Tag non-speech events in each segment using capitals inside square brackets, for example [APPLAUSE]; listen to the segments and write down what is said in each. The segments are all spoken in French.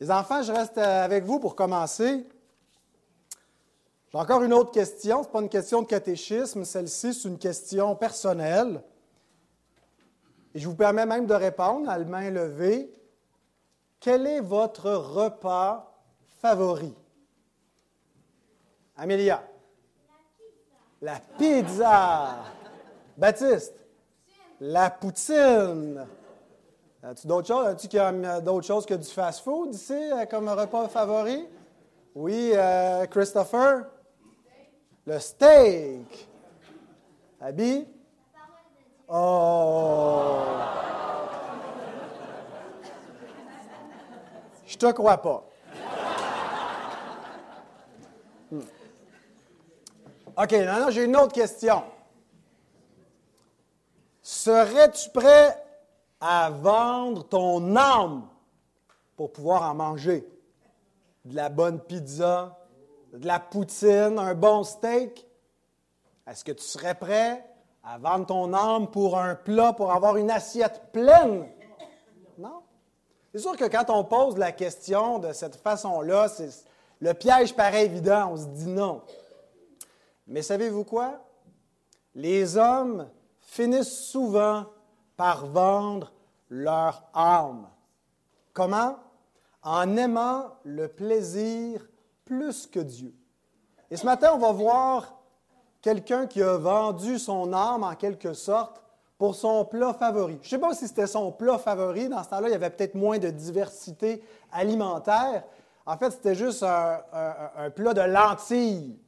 Les enfants, je reste avec vous pour commencer. J'ai encore une autre question. Ce n'est pas une question de catéchisme. Celle-ci, c'est une question personnelle. Et je vous permets même de répondre à la main levée. Quel est votre repas favori? Amélia. La pizza. Baptiste. La poutine. As-tu d'autres choses? As-tu d'autres choses que du fast-food ici euh, comme repas favori? Oui, euh, Christopher? Le steak. Abby? Oh! Je te crois pas. Hmm. OK, maintenant, j'ai une autre question. Serais-tu prêt à vendre ton âme pour pouvoir en manger? De la bonne pizza, de la poutine, un bon steak? Est-ce que tu serais prêt à vendre ton âme pour un plat, pour avoir une assiette pleine? Non? C'est sûr que quand on pose la question de cette façon-là, le piège paraît évident, on se dit non. Mais savez-vous quoi? Les hommes finissent souvent par vendre leur âme. Comment? En aimant le plaisir plus que Dieu. Et ce matin, on va voir quelqu'un qui a vendu son âme en quelque sorte pour son plat favori. Je ne sais pas si c'était son plat favori. Dans ce temps-là, il y avait peut-être moins de diversité alimentaire. En fait, c'était juste un, un, plat de lentilles.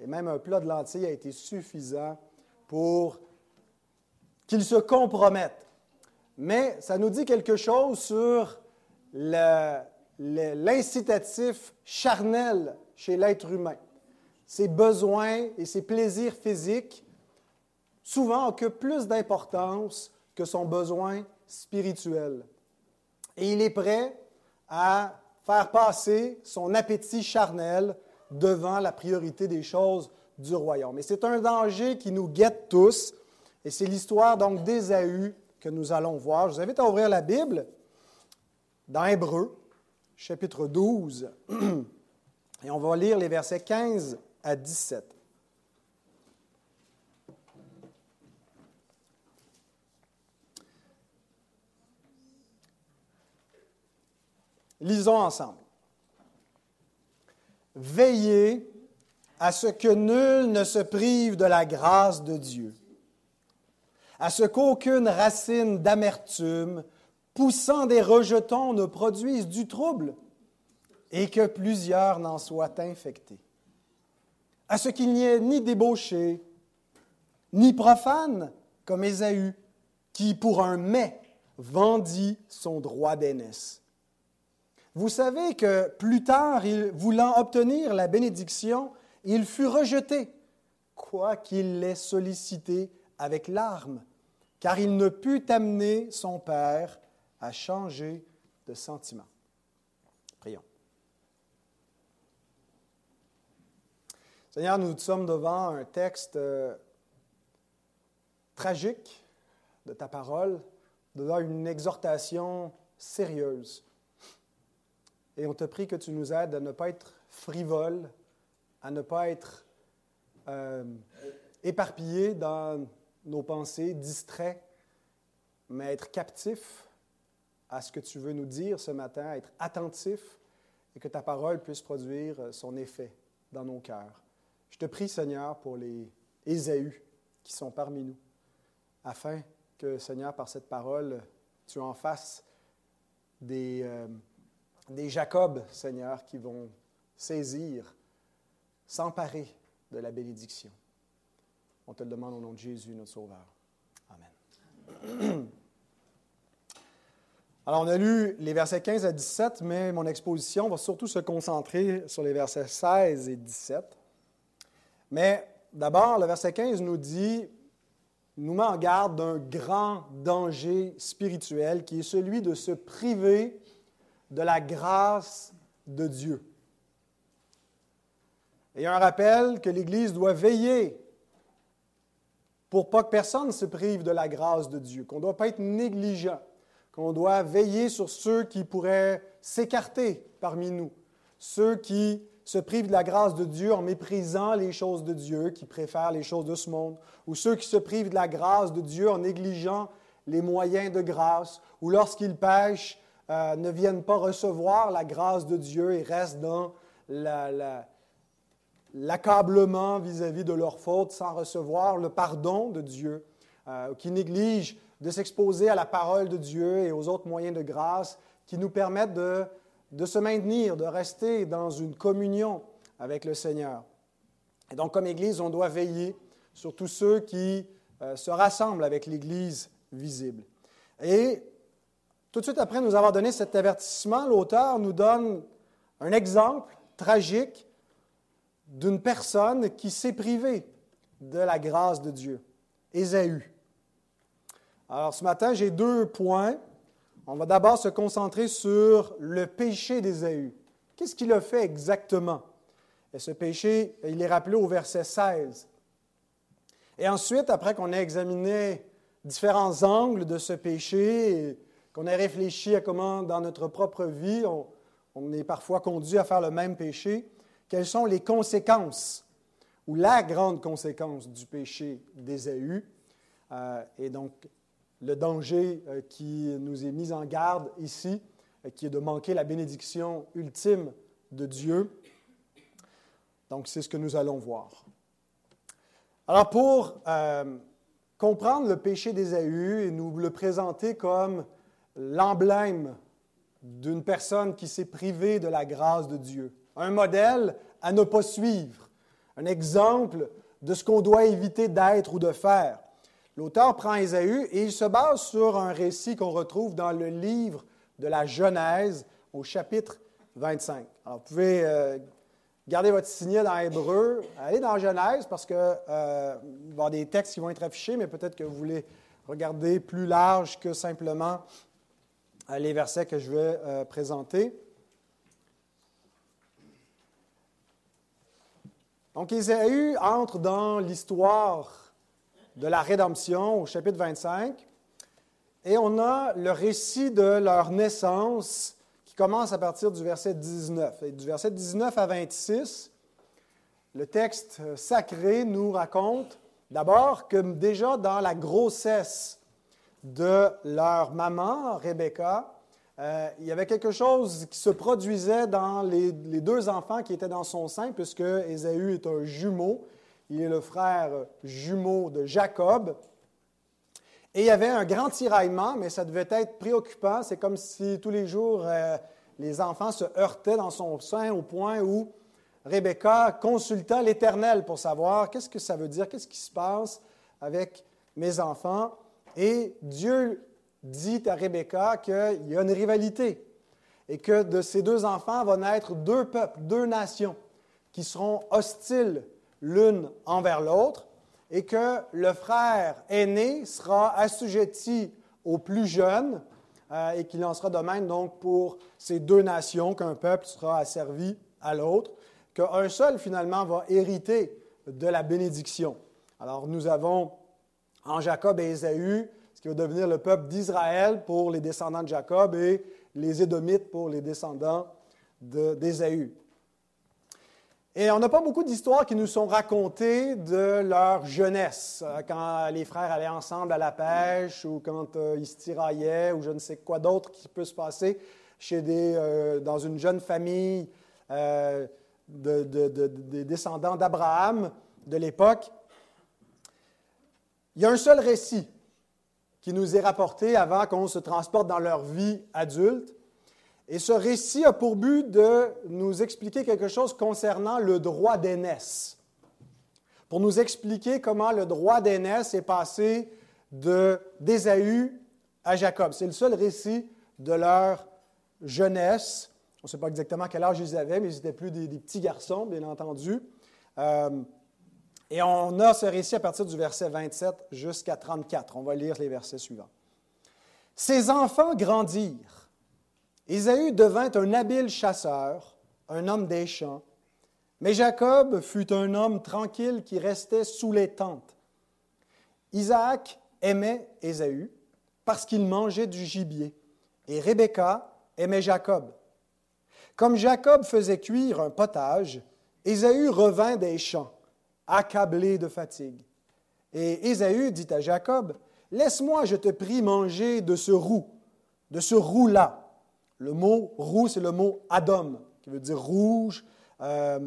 Et même un plat de lentilles a été suffisant pour qu'il se compromette. Mais ça nous dit quelque chose sur l'incitatif charnel chez l'être humain. Ses besoins et ses plaisirs physiques souvent occupent plus d'importance que son besoin spirituel. Et il est prêt à faire passer son appétit charnel devant la priorité des choses du royaume. Et c'est un danger qui nous guette tous, et c'est l'histoire donc d'Ésaü que nous allons voir. Je vous invite à ouvrir la Bible dans Hébreu, chapitre 12, [CLEARS THROAT] et on va lire les versets 15 à 17. Lisons ensemble. Veillez à ce que nul ne se prive de la grâce de Dieu, à ce qu'aucune racine d'amertume poussant des rejetons ne produise du trouble et que plusieurs n'en soient infectés, à ce qu'il n'y ait ni débauché, ni profane comme Ésaü, qui pour un mais vendit son droit d'aînesse. Vous savez que plus tard, voulant obtenir la bénédiction, il fut rejeté, quoiqu'il l'ait sollicité avec larmes, car il ne put amener son Père à changer de sentiment. Prions. Seigneur, nous sommes devant un texte euh, tragique de ta parole, devant une exhortation sérieuse et on te prie que tu nous aides à ne pas être frivole, à ne pas être euh, éparpillés dans nos pensées, distraits, mais être captifs à ce que tu veux nous dire ce matin, être attentifs et que ta parole puisse produire son effet dans nos cœurs. Je te prie, Seigneur, pour les Ésaü qui sont parmi nous, afin que, Seigneur, par cette parole, tu en fasses des... Euh, des Jacob, Seigneur, qui vont saisir, s'emparer de la bénédiction. On te le demande au nom de Jésus, notre Sauveur. Amen. [CLEARS THROAT] Alors, on a lu les versets 15 à 17, mais mon exposition va surtout se concentrer sur les versets 16 et 17. Mais d'abord, le verset 15 nous dit, nous met en garde d'un grand danger spirituel qui est celui de se priver de la grâce de Dieu. Et un rappel que l'Église doit veiller pour pas que personne se prive de la grâce de Dieu, qu'on ne doit pas être négligent, qu'on doit veiller sur ceux qui pourraient s'écarter parmi nous, ceux qui se privent de la grâce de Dieu en méprisant les choses de Dieu, qui préfèrent les choses de ce monde, ou ceux qui se privent de la grâce de Dieu en négligeant les moyens de grâce, ou lorsqu'ils pêchent, euh, ne viennent pas recevoir la grâce de Dieu et restent dans l'accablement vis-à-vis de leur faute sans recevoir le pardon de Dieu, euh, qui négligent de s'exposer à la parole de Dieu et aux autres moyens de grâce qui nous permettent de, de se maintenir, de rester dans une communion avec le Seigneur. Et donc, comme Église, on doit veiller sur tous ceux qui euh, se rassemblent avec l'Église visible. Et tout de suite après nous avoir donné cet avertissement, l'auteur nous donne un exemple tragique d'une personne qui s'est privée de la grâce de Dieu, Ésaü. Alors ce matin, j'ai deux points. On va d'abord se concentrer sur le péché d'Ésaü. Qu'est-ce qu'il a fait exactement? Et ce péché, il est rappelé au verset 16. Et ensuite, après qu'on ait examiné différents angles de ce péché, qu'on ait réfléchi à comment dans notre propre vie on, on est parfois conduit à faire le même péché, quelles sont les conséquences ou la grande conséquence du péché d'Ésaü, euh, et donc le danger euh, qui nous est mis en garde ici, euh, qui est de manquer la bénédiction ultime de Dieu. Donc c'est ce que nous allons voir. Alors pour comprendre le péché d'Ésaü et nous le présenter comme l'emblème d'une personne qui s'est privée de la grâce de Dieu, un modèle à ne pas suivre, un exemple de ce qu'on doit éviter d'être ou de faire. L'auteur prend Ésaü et il se base sur un récit qu'on retrouve dans le livre de la Genèse au chapitre 25. Alors, vous pouvez euh, garder votre signet dans Hébreu, allez dans Genèse parce qu'il euh, y des textes qui vont être affichés, mais peut-être que vous voulez regarder plus large que simplement euh, les versets que je vais présenter. Donc, Ésaü entre dans l'histoire de la rédemption au chapitre 25, et on a le récit de leur naissance qui commence à partir du verset 19. Et du verset 19 à 26, le texte sacré nous raconte d'abord que déjà dans la grossesse de leur maman, Rebecca, euh, il y avait quelque chose qui se produisait dans les, deux enfants qui étaient dans son sein, puisque Ésaü est un jumeau. Il est le frère jumeau de Jacob. Et il y avait un grand tiraillement, mais ça devait être préoccupant. C'est comme si tous les jours, euh, les enfants se heurtaient dans son sein au point où Rebecca consulta l'Éternel pour savoir qu'est-ce que ça veut dire, qu'est-ce qui se passe avec mes enfants. Et Dieu dit à Rebecca qu'il y a une rivalité et que de ces deux enfants vont naître deux peuples, deux nations qui seront hostiles l'une envers l'autre et que le frère aîné sera assujetti au plus jeune euh, et qu'il en sera de même donc pour ces deux nations, qu'un peuple sera asservi à l'autre, qu'un seul finalement va hériter de la bénédiction. Alors nous avons en Jacob et Ésaü, qui va devenir le peuple d'Israël pour les descendants de Jacob et les Édomites pour les descendants d'Ésaü. Et on n'a pas beaucoup d'histoires qui nous sont racontées de leur jeunesse, euh, quand les frères allaient ensemble à la pêche ou quand euh, ils se tiraillaient ou je ne sais quoi d'autre qui peut se passer chez des, euh, dans une jeune famille des descendants d'Abraham de l'époque. Il y a un seul récit qui nous est rapporté avant qu'on se transporte dans leur vie adulte. Et ce récit a pour but de nous expliquer quelque chose concernant le droit d'aînesse. Pour nous expliquer comment le droit d'aînesse est passé d'Ésaü à Jacob. C'est le seul récit de leur jeunesse. On ne sait pas exactement quel âge ils avaient, mais ils étaient plus des, petits garçons, bien entendu. Euh, et on a ce récit à partir du verset 27 jusqu'à 34. On va lire les versets suivants. Ses enfants grandirent. Ésaü devint un habile chasseur, un homme des champs. Mais Jacob fut un homme tranquille qui restait sous les tentes. Isaac aimait Ésaü parce qu'il mangeait du gibier Et Rebecca aimait Jacob. Comme Jacob faisait cuire un potage, Ésaü revint des champs, accablé de fatigue. Et Ésaü dit à Jacob, Laisse-moi, je te prie, manger de ce roux, de ce roux-là. Le mot roux, c'est le mot Adam, qui veut dire rouge, euh,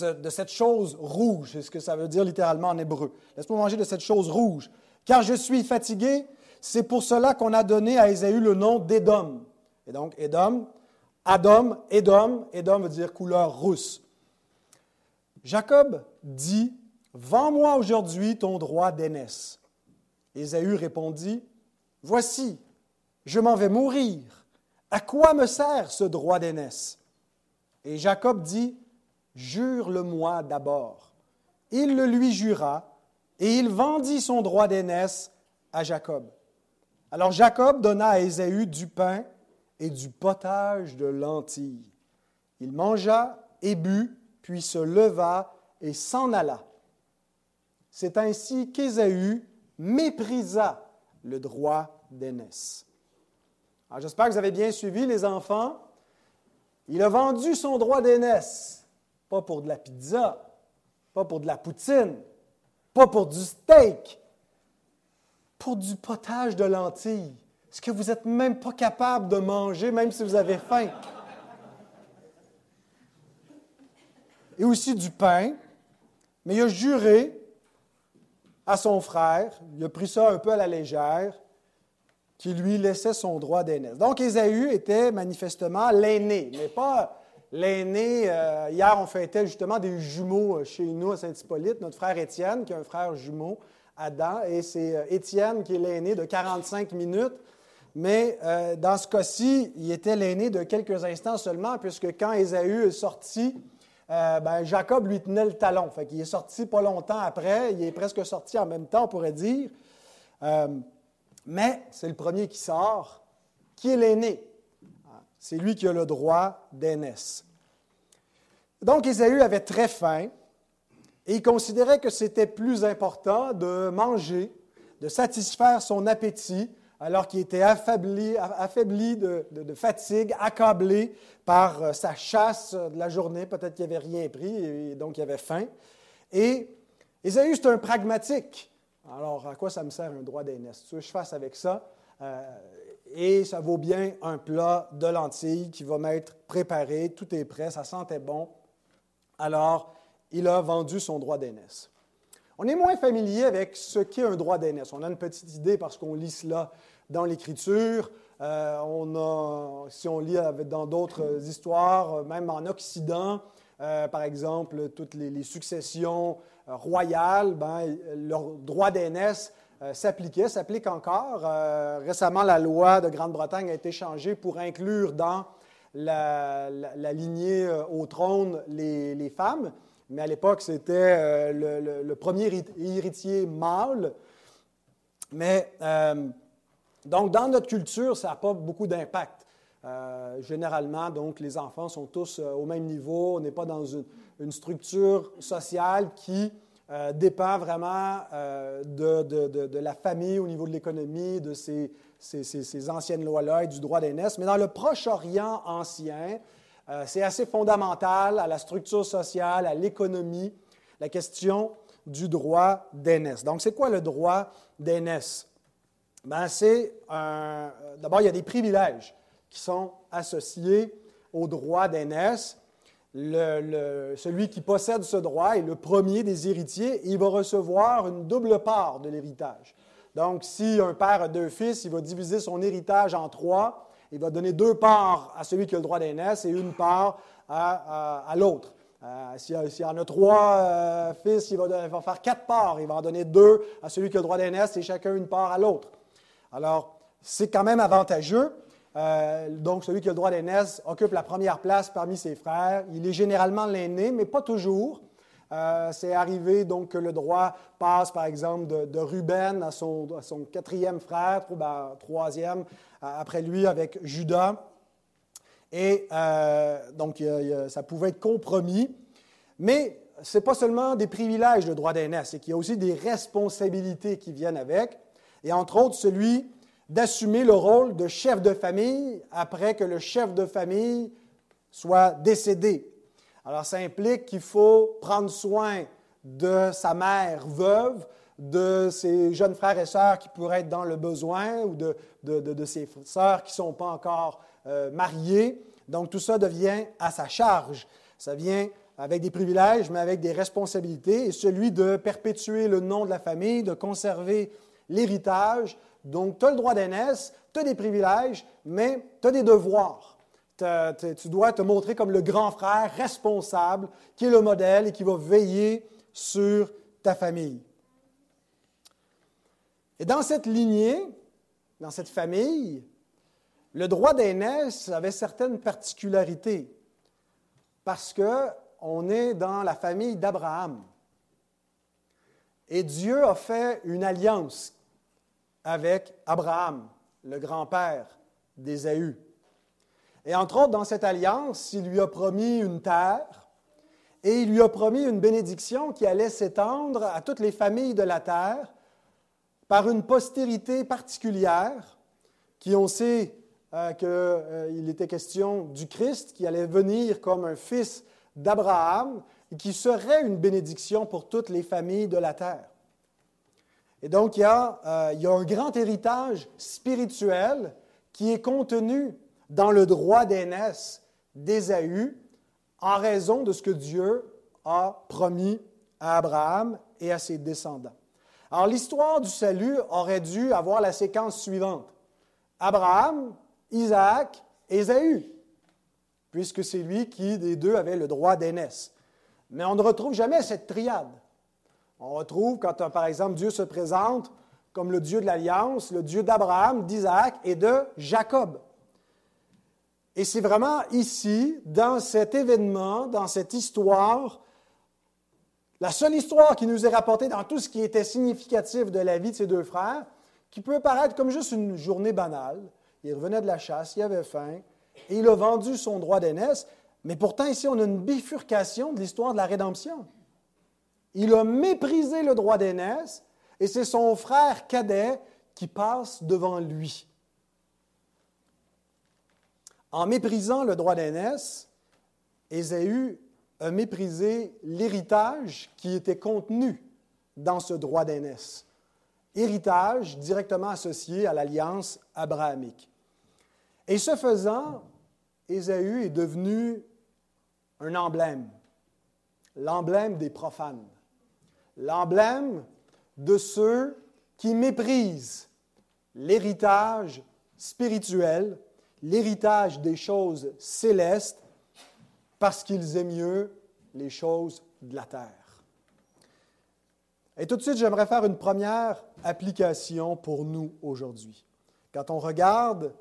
de cette chose rouge, c'est ce que ça veut dire littéralement en hébreu. Laisse-moi manger de cette chose rouge, car je suis fatigué. C'est pour cela qu'on a donné à Ésaü le nom d'Édom. Et donc, Édom, Adam, Édom, Édom veut dire couleur rousse. Jacob dit Vends-moi aujourd'hui ton droit d'aînesse. Ésaü répondit Voici, je m'en vais mourir. À quoi me sert ce droit d'aînesse? Et Jacob dit Jure-le-moi d'abord. Il le lui jura, et il vendit son droit d'aînesse à Jacob. Alors Jacob donna à Ésaü du pain et du potage de lentilles. Il mangea et but, puis se leva et s'en alla. C'est ainsi qu'Ésaü méprisa le droit d'aînesse. J'espère que vous avez bien suivi, les enfants. Il a vendu son droit d'aînesse, pas pour de la pizza, pas pour de la poutine, pas pour du steak, pour du potage de lentilles, ce que vous n'êtes même pas capable de manger, même si vous avez faim? Et aussi du pain, mais il a juré à son frère, il a pris ça un peu à la légère, qui lui laissait son droit d'aînesse. Donc Ésaü était manifestement l'aîné, mais pas l'aîné. Euh, hier, on fêtait justement des jumeaux euh, chez nous à Saint-Hippolyte, notre frère Étienne, qui a un frère jumeau, Adam, et c'est euh, Étienne qui est l'aîné de 45 minutes. Mais dans ce cas-ci, il était l'aîné de quelques instants seulement, puisque quand Ésaü est sorti, euh, ben, Jacob lui tenait le talon. Fait qu'il est sorti pas longtemps après, il est presque sorti en même temps, on pourrait dire. Euh, mais c'est le premier qui sort, qui est l'aîné. C'est lui qui a le droit d'aînesse. Donc Ésaü avait très faim et il considérait que c'était plus important de manger, de satisfaire son appétit, alors qu'il était affaibli, de, fatigue, accablé par euh, sa chasse de la journée. Peut-être qu'il n'avait rien pris et donc il avait faim. Et Ésaü, c'est un pragmatique. Alors, à quoi ça me sert un droit d'aînesse? Tu veux que je fasse avec ça? Euh, et ça vaut bien un plat de lentilles qui va m'être préparé, tout est prêt, ça sentait bon. Alors, il a vendu son droit d'aînesse. On est moins familier avec ce qu'est un droit d'aînesse. On a une petite idée parce qu'on lit cela dans l'Écriture. Euh, on a, si on lit dans d'autres histoires, même en Occident, euh, par exemple, toutes les, successions euh, royales, ben, leur droit d'aînesse s'appliquait, s'applique encore. récemment, la loi de Grande-Bretagne a été changée pour inclure dans la, lignée au trône les femmes mais à l'époque, c'était euh, le, premier héritier mâle. Mais euh, donc, dans notre culture, ça n'a pas beaucoup d'impact. Euh, généralement, donc, les enfants sont tous au même niveau. On n'est pas dans une, structure sociale qui dépend vraiment de, la famille au niveau de l'économie, de ces, ces, ces anciennes lois-là et du droit d'aînesse. Mais dans le Proche-Orient ancien, euh, c'est assez fondamental à la structure sociale, à l'économie, la question du droit d'aînesse. Donc, c'est quoi le droit d'aînesse? Ben, c'est D'abord, il y a des privilèges qui sont associés au droit d'aînesse. celui qui possède ce droit est le premier des héritiers il va recevoir une double part de l'héritage. Donc, si un père a deux fils, il va diviser son héritage en trois il va donner deux parts à celui qui a le droit d'aînesse et une part à, l'autre. Euh, S'il y en a trois euh, fils, il va, faire quatre parts. Il va en donner deux à celui qui a le droit d'aînesse et chacun une part à l'autre. Alors, c'est quand même avantageux. Euh, donc, celui qui a le droit d'aînesse occupe la première place parmi ses frères. Il est généralement l'aîné, mais pas toujours. Euh, c'est arrivé donc que le droit passe, par exemple, de, Ruben à son, quatrième frère, ben, troisième après lui avec Judas. Et euh, donc, ça pouvait être compromis. Mais ce n'est pas seulement des privilèges, le droit d'aînesse, c'est qu'il y a aussi des responsabilités qui viennent avec. Et entre autres, celui d'assumer le rôle de chef de famille après que le chef de famille soit décédé. Alors, ça implique qu'il faut prendre soin de sa mère veuve, de ses jeunes frères et sœurs qui pourraient être dans le besoin ou de, de, ses sœurs qui ne sont pas encore euh, mariées. Donc, tout ça devient à sa charge. Ça vient avec des privilèges, mais avec des responsabilités, et celui de perpétuer le nom de la famille, de conserver l'héritage. Donc, tu as le droit d'aînesse, tu as des privilèges, mais tu as des devoirs. Tu dois te montrer comme le grand frère responsable, qui est le modèle et qui va veiller sur ta famille. Et dans cette lignée, dans cette famille, le droit d'aînesse avait certaines particularités parce qu'on est dans la famille d'Abraham. Et Dieu a fait une alliance avec Abraham, le grand-père d'Ésaü. Et entre autres, dans cette alliance, il lui a promis une terre et il lui a promis une bénédiction qui allait s'étendre à toutes les familles de la terre par une postérité particulière qui, on sait euh, qu'il euh, était question du Christ qui allait venir comme un fils d'Abraham et qui serait une bénédiction pour toutes les familles de la terre. Et donc, il y a, euh, il y a un grand héritage spirituel qui est contenu dans le droit d'aînesse d'Ésaü en raison de ce que Dieu a promis à Abraham et à ses descendants. Alors, l'histoire du salut aurait dû avoir la séquence suivante. Abraham, Isaac Ésaü, puisque c'est lui qui, des deux, avait le droit d'aînesse. Mais on ne retrouve jamais cette triade. On retrouve quand, par exemple, Dieu se présente comme le Dieu de l'Alliance, le Dieu d'Abraham, d'Isaac et de Jacob. Et c'est vraiment ici, dans cet événement, dans cette histoire, la seule histoire qui nous est rapportée dans tout ce qui était significatif de la vie de ces deux frères, qui peut paraître comme juste une journée banale. Il revenait de la chasse, il avait faim, et il a vendu son droit d'aînesse, mais pourtant ici on a une bifurcation de l'histoire de la rédemption. Il a méprisé le droit d'aînesse, et c'est son frère cadet qui passe devant lui. En méprisant le droit d'aînesse, Ésaü a méprisé l'héritage qui était contenu dans ce droit d'aînesse. Héritage directement associé à l'alliance abrahamique. Et ce faisant, Ésaü est devenu un emblème, l'emblème des profanes, l'emblème de ceux qui méprisent l'héritage spirituel, l'héritage des choses célestes parce qu'ils aiment mieux les choses de la terre. Et tout de suite, j'aimerais faire une première application pour nous aujourd'hui. Quand on regarde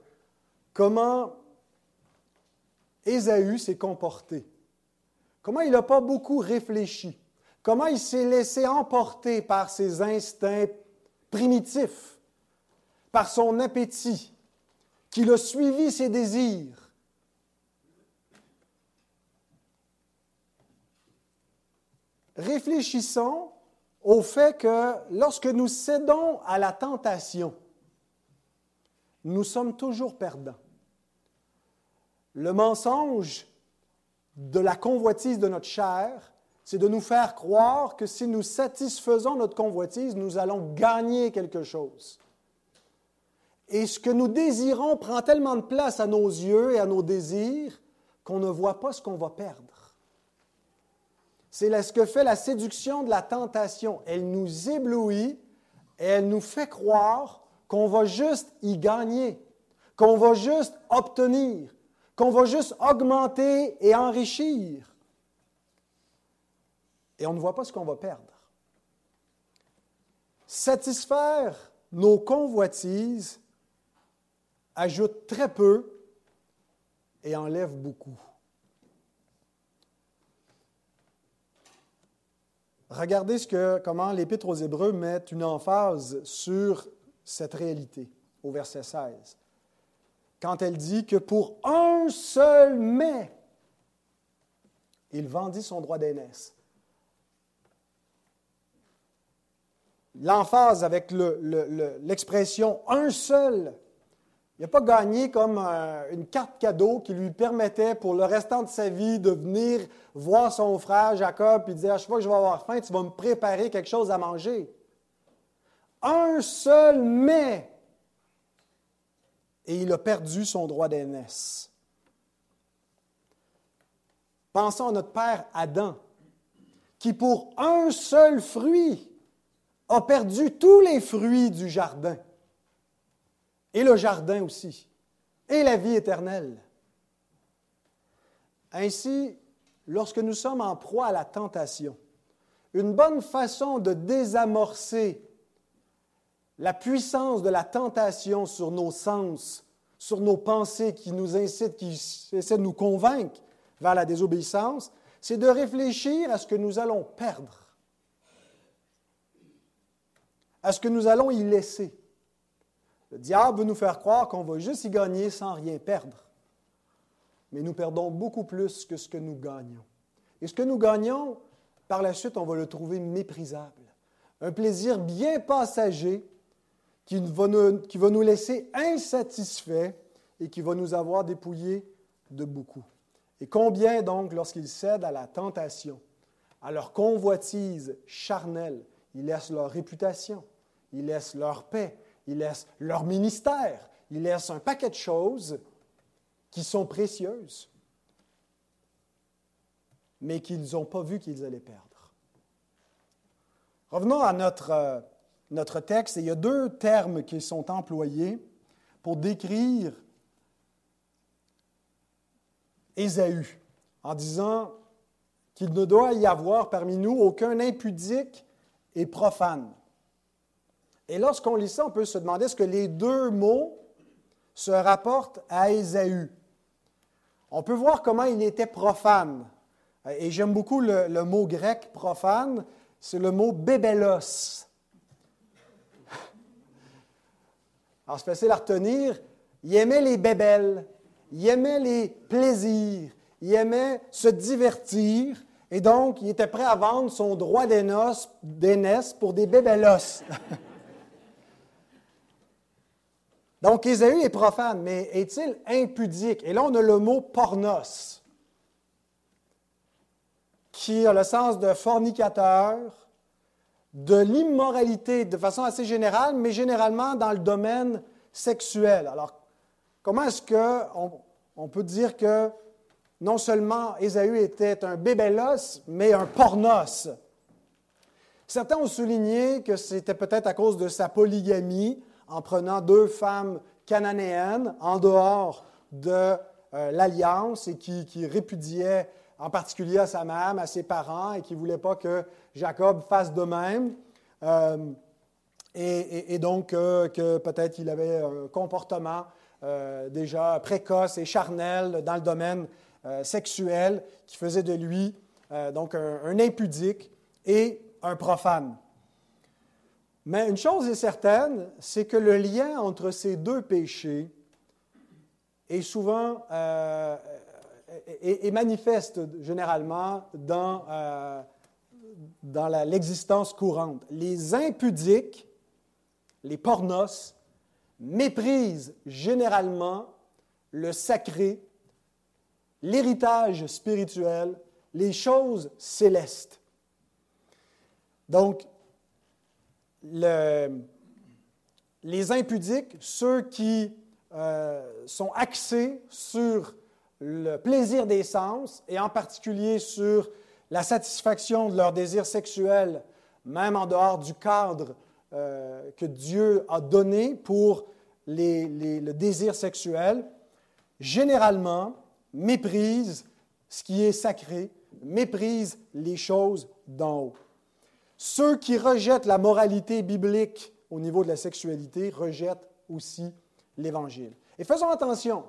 comment Ésaü s'est comporté, comment il n'a pas beaucoup réfléchi, comment il s'est laissé emporter par ses instincts primitifs, par son appétit, qu'il a suivi ses désirs, réfléchissons au fait que lorsque nous cédons à la tentation, nous sommes toujours perdants. Le mensonge de la convoitise de notre chair, c'est de nous faire croire que si nous satisfaisons notre convoitise, nous allons gagner quelque chose. Et ce que nous désirons prend tellement de place à nos yeux et à nos désirs qu'on ne voit pas ce qu'on va perdre. C'est ce que fait la séduction de la tentation. Elle nous éblouit et elle nous fait croire qu'on va juste y gagner, qu'on va juste obtenir, qu'on va juste augmenter et enrichir. Et on ne voit pas ce qu'on va perdre. Satisfaire nos convoitises ajoute très peu et enlève beaucoup. Regardez ce que, comment l'Épître aux Hébreux met une emphase sur cette réalité au verset 16. Quand elle dit que pour un seul mais, il vendit son droit d'aînesse. L'emphase avec l'expression un seul Il n'a pas gagné comme euh, une carte cadeau qui lui permettait pour le restant de sa vie de venir voir son frère Jacob et dire À chaque fois que je vais avoir faim, tu vas me préparer quelque chose à manger. Un seul mais. Et il a perdu son droit d'aînesse. Pensons à notre père Adam, qui pour un seul fruit a perdu tous les fruits du jardin et le jardin aussi, et la vie éternelle. Ainsi, lorsque nous sommes en proie à la tentation, une bonne façon de désamorcer la puissance de la tentation sur nos sens, sur nos pensées qui nous incitent, qui essaient de nous convaincre vers la désobéissance, c'est de réfléchir à ce que nous allons perdre, à ce que nous allons y laisser. Le diable veut nous faire croire qu'on va juste y gagner sans rien perdre. Mais nous perdons beaucoup plus que ce que nous gagnons. Et ce que nous gagnons, par la suite, on va le trouver méprisable. Un plaisir bien passager qui va nous, laisser insatisfaits et qui va nous avoir dépouillés de beaucoup. Et combien donc, lorsqu'ils cèdent à la tentation, à leur convoitise charnelle, ils laissent leur réputation, ils laissent leur paix, ils laissent leur ministère, ils laissent un paquet de choses qui sont précieuses, mais qu'ils n'ont pas vu qu'ils allaient perdre. Revenons à notre, euh, notre texte, il y a deux termes qui sont employés pour décrire Ésaü, en disant qu'il ne doit y avoir parmi nous aucun impudique et profane. Et lorsqu'on lit ça, on peut se demander est-ce que les deux mots se rapportent à Ésaü? On peut voir comment il était profane. Et j'aime beaucoup le, mot grec profane, c'est le mot bébelos. Alors, c'est facile à retenir. Il aimait les bébelles, il aimait les plaisirs, il aimait se divertir, et donc il était prêt à vendre son droit d'aînesse pour des bébélos. [LAUGHS] Donc, Ésaü est profane, mais est-il impudique? Et là, on a le mot pornos, qui a le sens de fornicateur, de l'immoralité de façon assez générale, mais généralement dans le domaine sexuel. Alors, comment est-ce qu'on on peut dire que non seulement Ésaü était un bébélos, mais un pornos? Certains ont souligné que c'était peut-être à cause de sa polygamie, en prenant deux femmes cananéennes en dehors de euh, l'alliance et qui, répudiaient en particulier à sa mère, à ses parents, et qui ne voulaient pas que Jacob fasse de même. Euh, et, donc euh, que peut-être il avait un comportement déjà précoce et charnel dans le domaine sexuel qui faisait de lui donc un impudique et un profane. Mais une chose est certaine, c'est que le lien entre ces deux péchés est souvent euh, et, manifeste généralement dans, euh, dans l'existence courante. Les impudiques, les pornos, méprisent généralement le sacré, l'héritage spirituel, les choses célestes. Donc, les impudiques, ceux qui euh, sont axés sur le plaisir des sens et en particulier sur la satisfaction de leurs désirs sexuels, même en dehors du cadre euh, que Dieu a donné pour le désir sexuel, généralement méprisent ce qui est sacré, méprisent les choses d'en haut. Ceux qui rejettent la moralité biblique au niveau de la sexualité rejettent aussi l'Évangile. Et faisons attention,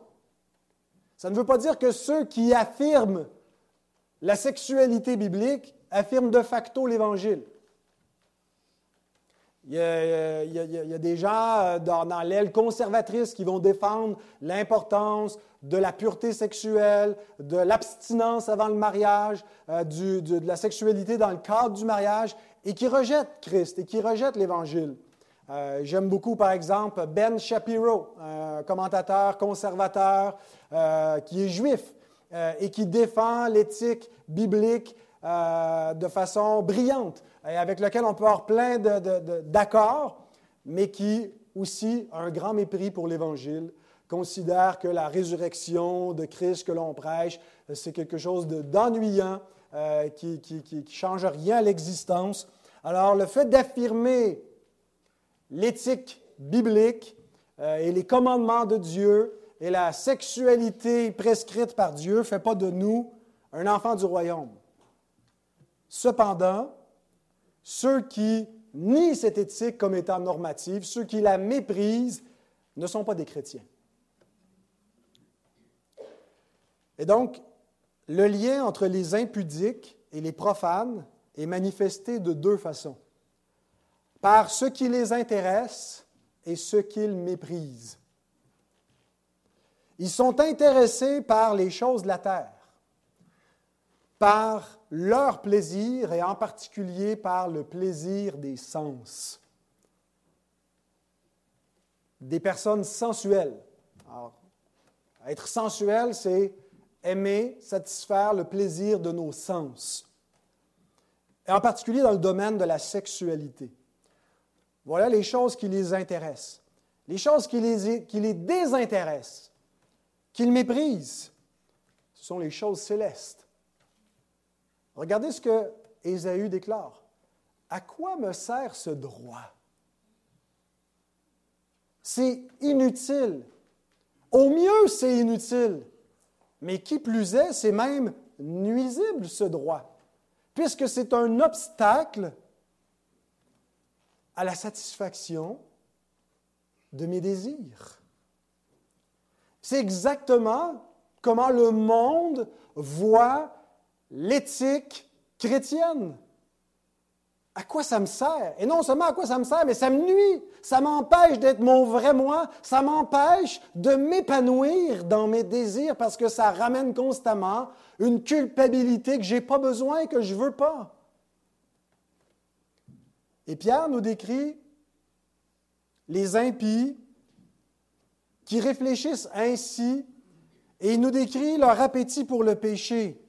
ça ne veut pas dire que ceux qui affirment la sexualité biblique affirment de facto l'Évangile. Il y, a, des gens euh, dans, l'aile conservatrice qui vont défendre l'importance de la pureté sexuelle, de l'abstinence avant le mariage, euh, de la sexualité dans le cadre du mariage, et qui rejettent Christ et qui rejettent l'Évangile. Euh, j'aime beaucoup, par exemple, Ben Shapiro, un commentateur conservateur euh, qui est juif et qui défend l'éthique biblique de façon brillante et avec lequel on peut avoir plein d'accords, mais qui aussi a un grand mépris pour l'Évangile, considère que la résurrection de Christ que l'on prêche, c'est quelque chose d'ennuyant, qui ne change rien à l'existence. Alors, le fait d'affirmer l'éthique biblique euh, et les commandements de Dieu et la sexualité prescrite par Dieu ne fait pas de nous un enfant du royaume. Cependant, ceux qui nient cette éthique comme étant normative, ceux qui la méprisent, ne sont pas des chrétiens. Et donc, le lien entre les impudiques et les profanes est manifesté de deux façons par ce qui les intéresse et ce qu'ils méprisent. Ils sont intéressés par les choses de la terre, par leur plaisir et en particulier par le plaisir des sens. Des personnes sensuelles. être sensuel, c'est aimer, satisfaire le plaisir de nos sens. Et en particulier dans le domaine de la sexualité. Voilà les choses qui les intéressent. Les choses qui les, qui les désintéressent, qu'ils méprisent, ce sont les choses célestes. Regardez ce que Ésaü déclare. À quoi me sert ce droit? C'est inutile. Au mieux, c'est inutile. Mais qui plus est, c'est même nuisible ce droit, puisque c'est un obstacle à la satisfaction de mes désirs. C'est exactement comment le monde voit l'éthique chrétienne. À quoi ça me sert? Et non seulement à quoi ça me sert, mais ça me nuit. Ça m'empêche d'être mon vrai moi. Ça m'empêche de m'épanouir dans mes désirs parce que ça ramène constamment une culpabilité que je n'ai pas besoin que je ne veux pas. Et Pierre nous décrit les impies qui réfléchissent ainsi et il nous décrit leur appétit pour le péché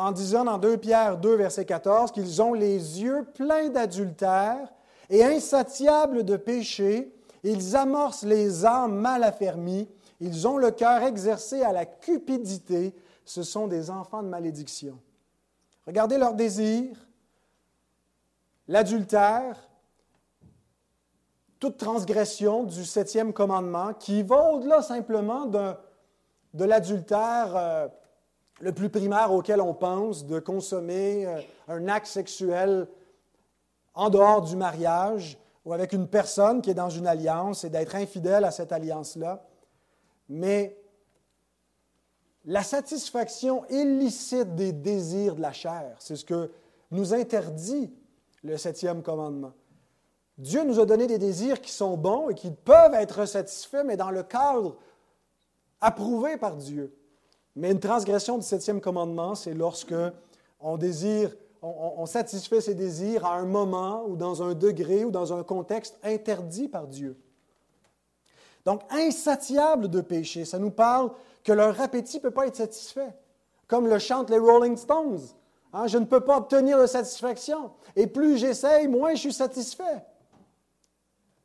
en disant dans 2 Pierre 2, verset 14, qu'ils ont les yeux pleins d'adultère et insatiables de péché, ils amorcent les âmes mal affermies, ils ont le cœur exercé à la cupidité, ce sont des enfants de malédiction. Regardez leurs désirs, l'adultère, toute transgression du septième commandement qui va au-delà simplement de l'adultère euh, le plus primaire auquel on pense, de consommer euh, un acte sexuel en dehors du mariage ou avec une personne qui est dans une alliance et d'être infidèle à cette alliance-là. Mais la satisfaction illicite des désirs de la chair, c'est ce que nous interdit le septième commandement. Dieu nous a donné des désirs qui sont bons et qui peuvent être satisfaits, mais dans le cadre approuvé par Dieu. Mais une transgression du septième commandement, c'est lorsque on désire, on, satisfait ses désirs à un moment ou dans un degré ou dans un contexte interdit par Dieu. Donc, insatiable de péché, ça nous parle que leur appétit ne peut pas être satisfait. Comme le chantent les Rolling Stones. Hein, je ne peux pas obtenir de satisfaction. Et plus j'essaye, moins je suis satisfait.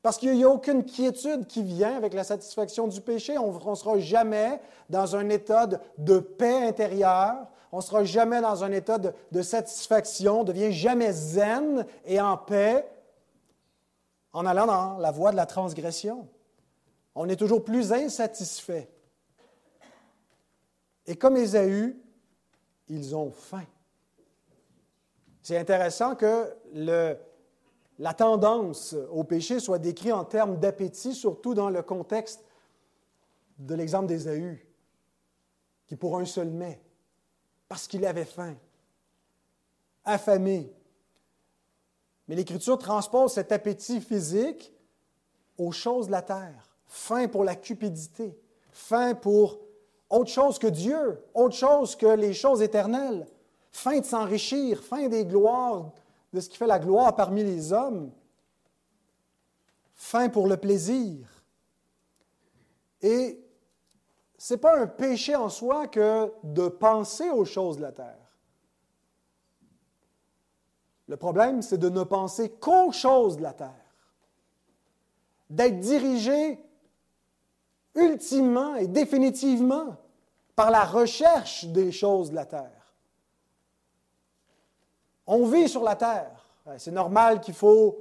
Parce qu'il n'y a aucune quiétude qui vient avec la satisfaction du péché. On ne sera jamais dans un état de, paix intérieure. On ne sera jamais dans un état de, satisfaction. On ne devient jamais zen et en paix en allant dans la voie de la transgression. On est toujours plus insatisfait. Et comme Ésaü, ils ont faim. C'est intéressant que le, la tendance au péché soit décrite en termes d'appétit, surtout dans le contexte de l'exemple d'Ésaü, qui pour un seul mets, parce qu'il avait faim, affamé. Mais l'Écriture transpose cet appétit physique aux choses de la terre, faim pour la cupidité, faim pour autre chose que Dieu, autre chose que les choses éternelles, faim de s'enrichir, faim des gloires de ce qui fait la gloire parmi les hommes, faim pour le plaisir. Et ce n'est pas un péché en soi que de penser aux choses de la terre. Le problème, c'est de ne penser qu'aux choses de la terre. D'être dirigé ultimement et définitivement par la recherche des choses de la terre. On vit sur la terre. C'est normal qu'il faut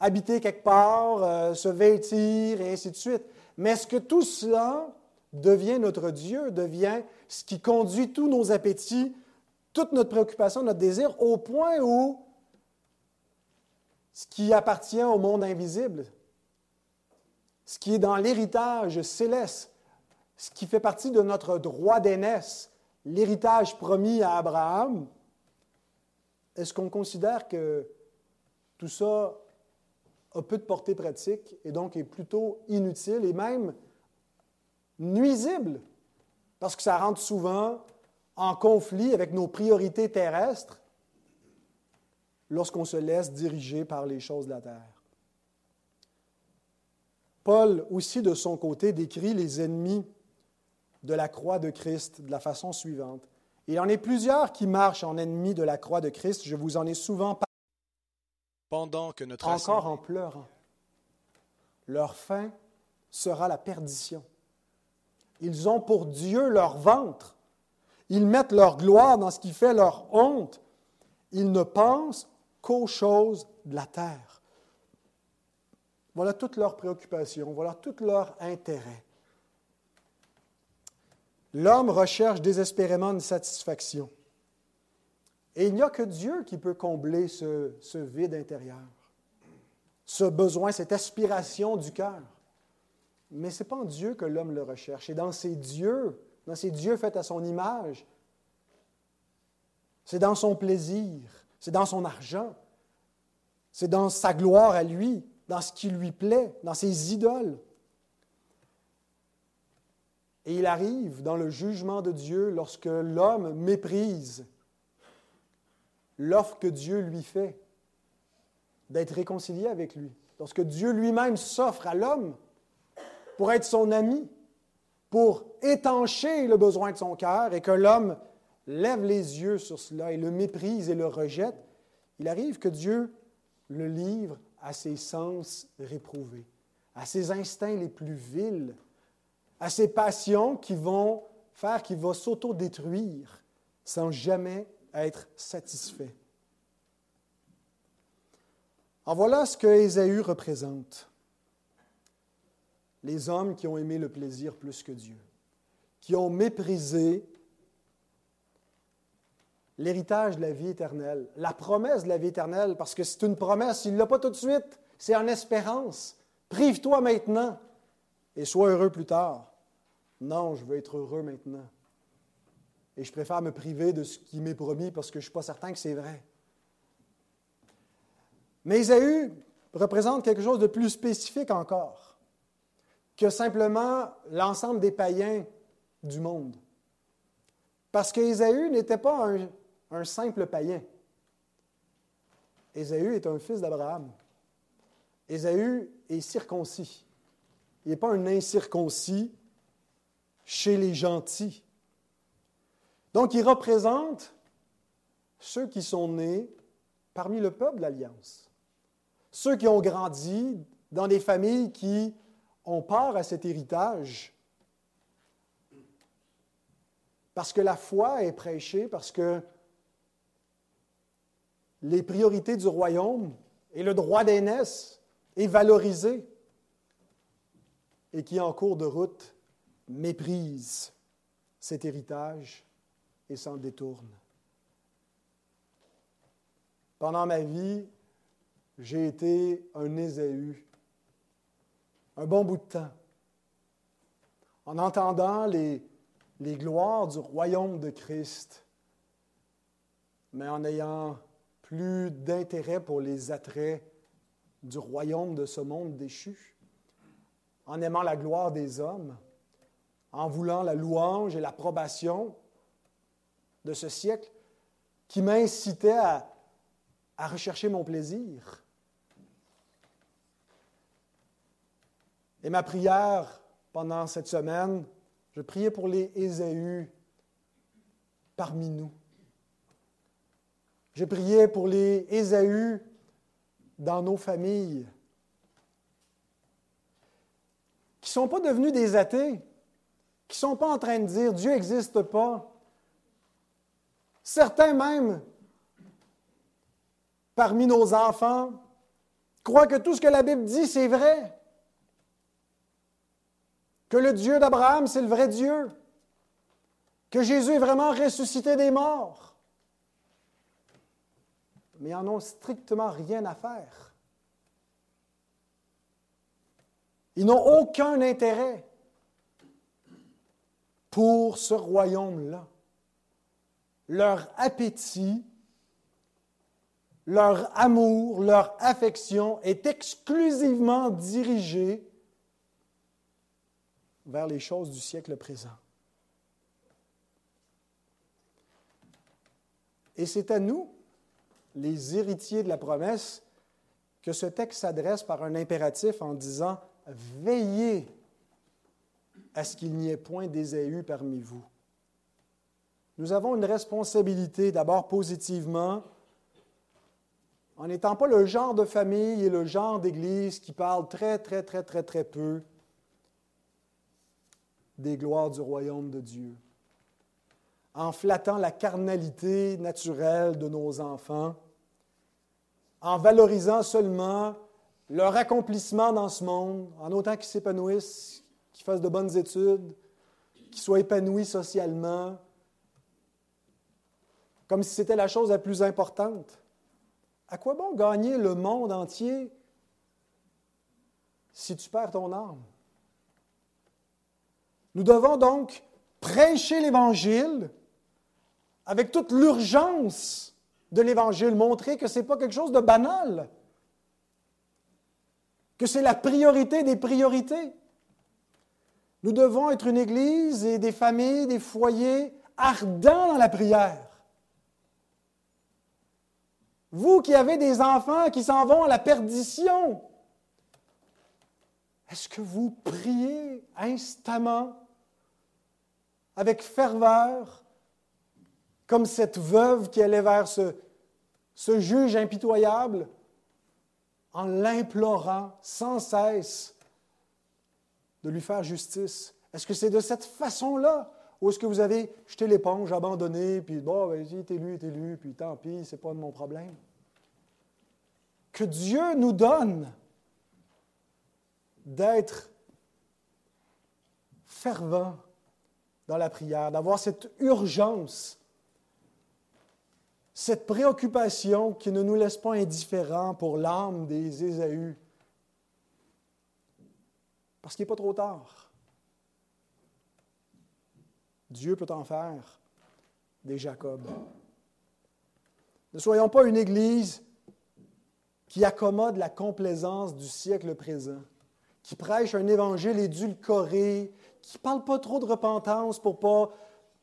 habiter quelque part, euh, se vêtir et ainsi de suite. Mais est-ce que tout cela devient notre Dieu, devient ce qui conduit tous nos appétits, toute notre préoccupation, notre désir, au point où ce qui appartient au monde invisible, ce qui est dans l'héritage céleste, ce qui fait partie de notre droit d'aînesse, l'héritage promis à Abraham, est-ce qu'on considère que tout ça a peu de portée pratique et donc est plutôt inutile et même nuisible? Parce que ça rentre souvent en conflit avec nos priorités terrestres lorsqu'on se laisse diriger par les choses de la terre. Paul aussi, de son côté, décrit les ennemis de la croix de Christ de la façon suivante. Il en a plusieurs qui marchent en ennemis de la croix de Christ. Je vous en ai souvent parlé. Pendant que notre encore en pleurant. Leur fin sera la perdition. Ils ont pour Dieu leur ventre. Ils mettent leur gloire dans ce qui fait leur honte. Ils ne pensent qu'aux choses de la terre. Voilà toutes leurs préoccupations, voilà tout leur intérêt. L'homme recherche désespérément une satisfaction. Et il n'y a que Dieu qui peut combler ce, vide intérieur, ce besoin, cette aspiration du cœur. Mais ce n'est pas en Dieu que l'homme le recherche. Et dans ces dieux, dans ces dieux faits à son image, c'est dans son plaisir, c'est dans son argent, c'est dans sa gloire à lui, dans ce qui lui plaît, dans ses idoles. Et il arrive dans le jugement de Dieu lorsque l'homme méprise l'offre que Dieu lui fait d'être réconcilié avec lui. Lorsque Dieu lui-même s'offre à l'homme pour être son ami, pour étancher le besoin de son cœur et que l'homme lève les yeux sur cela et le méprise et le rejette, il arrive que Dieu le livre à ses sens réprouvés, à ses instincts les plus vils, à ses passions qui vont faire qu'il va s'auto-détruire sans jamais être satisfait. En voilà ce que Ésaü représente les hommes qui ont aimé le plaisir plus que Dieu, qui ont méprisé l'héritage de la vie éternelle, la promesse de la vie éternelle, parce que c'est une promesse, il ne l'a pas tout de suite, c'est en espérance. Prive-toi maintenant et sois heureux plus tard. Non, je veux être heureux maintenant. Et je préfère me priver de ce qui m'est promis parce que je ne suis pas certain que c'est vrai. Mais Ésaü représente quelque chose de plus spécifique encore que simplement l'ensemble des païens du monde. Parce qu'Ésaü n'était pas un, simple païen. Ésaü est un fils d'Abraham. Ésaü est circoncis. Il n'est pas un incirconcis chez les gentils. Donc, il représente ceux qui sont nés parmi le peuple de l'Alliance. Ceux qui ont grandi dans des familles qui on part à cet héritage parce que la foi est prêchée, parce que les priorités du royaume et le droit d'aînesse est valorisé et qui, en cours de route, méprise cet héritage et s'en détourne. Pendant ma vie, j'ai été un Ésaü un bon bout de temps, en entendant les, les gloires du royaume de Christ, mais en ayant plus d'intérêt pour les attraits du royaume de ce monde déchu, en aimant la gloire des hommes, en voulant la louange et l'approbation de ce siècle qui m'incitait à, à rechercher mon plaisir Et ma prière pendant cette semaine, je priais pour les Ésaü parmi nous. Je priais pour les Ésaü dans nos familles, qui ne sont pas devenus des athées, qui ne sont pas en train de dire Dieu n'existe pas. Certains même, parmi nos enfants, croient que tout ce que la Bible dit, c'est vrai. Que le Dieu d'Abraham, c'est le vrai Dieu. Que Jésus est vraiment ressuscité des morts. Mais ils n'en ont strictement rien à faire. Ils n'ont aucun intérêt pour ce royaume-là. Leur appétit, leur amour, leur affection est exclusivement dirigé vers les choses du siècle présent. Et c'est à nous, les héritiers de la promesse, que ce texte s'adresse par un impératif en disant Veillez à ce qu'il n'y ait point d'Ésaü parmi vous. Nous avons une responsabilité, d'abord positivement, en n'étant pas le genre de famille et le genre d'Église qui parle très, très, très, très, très peu des gloires du royaume de Dieu, en flattant la carnalité naturelle de nos enfants, en valorisant seulement leur accomplissement dans ce monde, en autant qu'ils s'épanouissent, qu'ils fassent de bonnes études, qu'ils soient épanouis socialement, comme si c'était la chose la plus importante. À quoi bon gagner le monde entier si tu perds ton âme? Nous devons donc prêcher l'Évangile avec toute l'urgence de l'Évangile, montrer que ce n'est pas quelque chose de banal, que c'est la priorité des priorités. Nous devons être une Église et des familles, des foyers ardents dans la prière. Vous qui avez des enfants qui s'en vont à la perdition, est-ce que vous priez instamment avec ferveur, comme cette veuve qui allait vers ce, ce juge impitoyable, en l'implorant sans cesse de lui faire justice. Est-ce que c'est de cette façon-là ou est-ce que vous avez jeté l'éponge, abandonné, puis bon, ben, est élu, il est élu, puis tant pis, ce n'est pas de mon problème? Que Dieu nous donne d'être fervent dans la prière, d'avoir cette urgence, cette préoccupation qui ne nous laisse pas indifférents pour l'âme des Ésaü. Parce qu'il n'est pas trop tard. Dieu peut en faire des Jacob. Ne soyons pas une Église qui accommode la complaisance du siècle présent, qui prêche un évangile édulcoré, qui ne parlent pas trop de repentance pour ne pas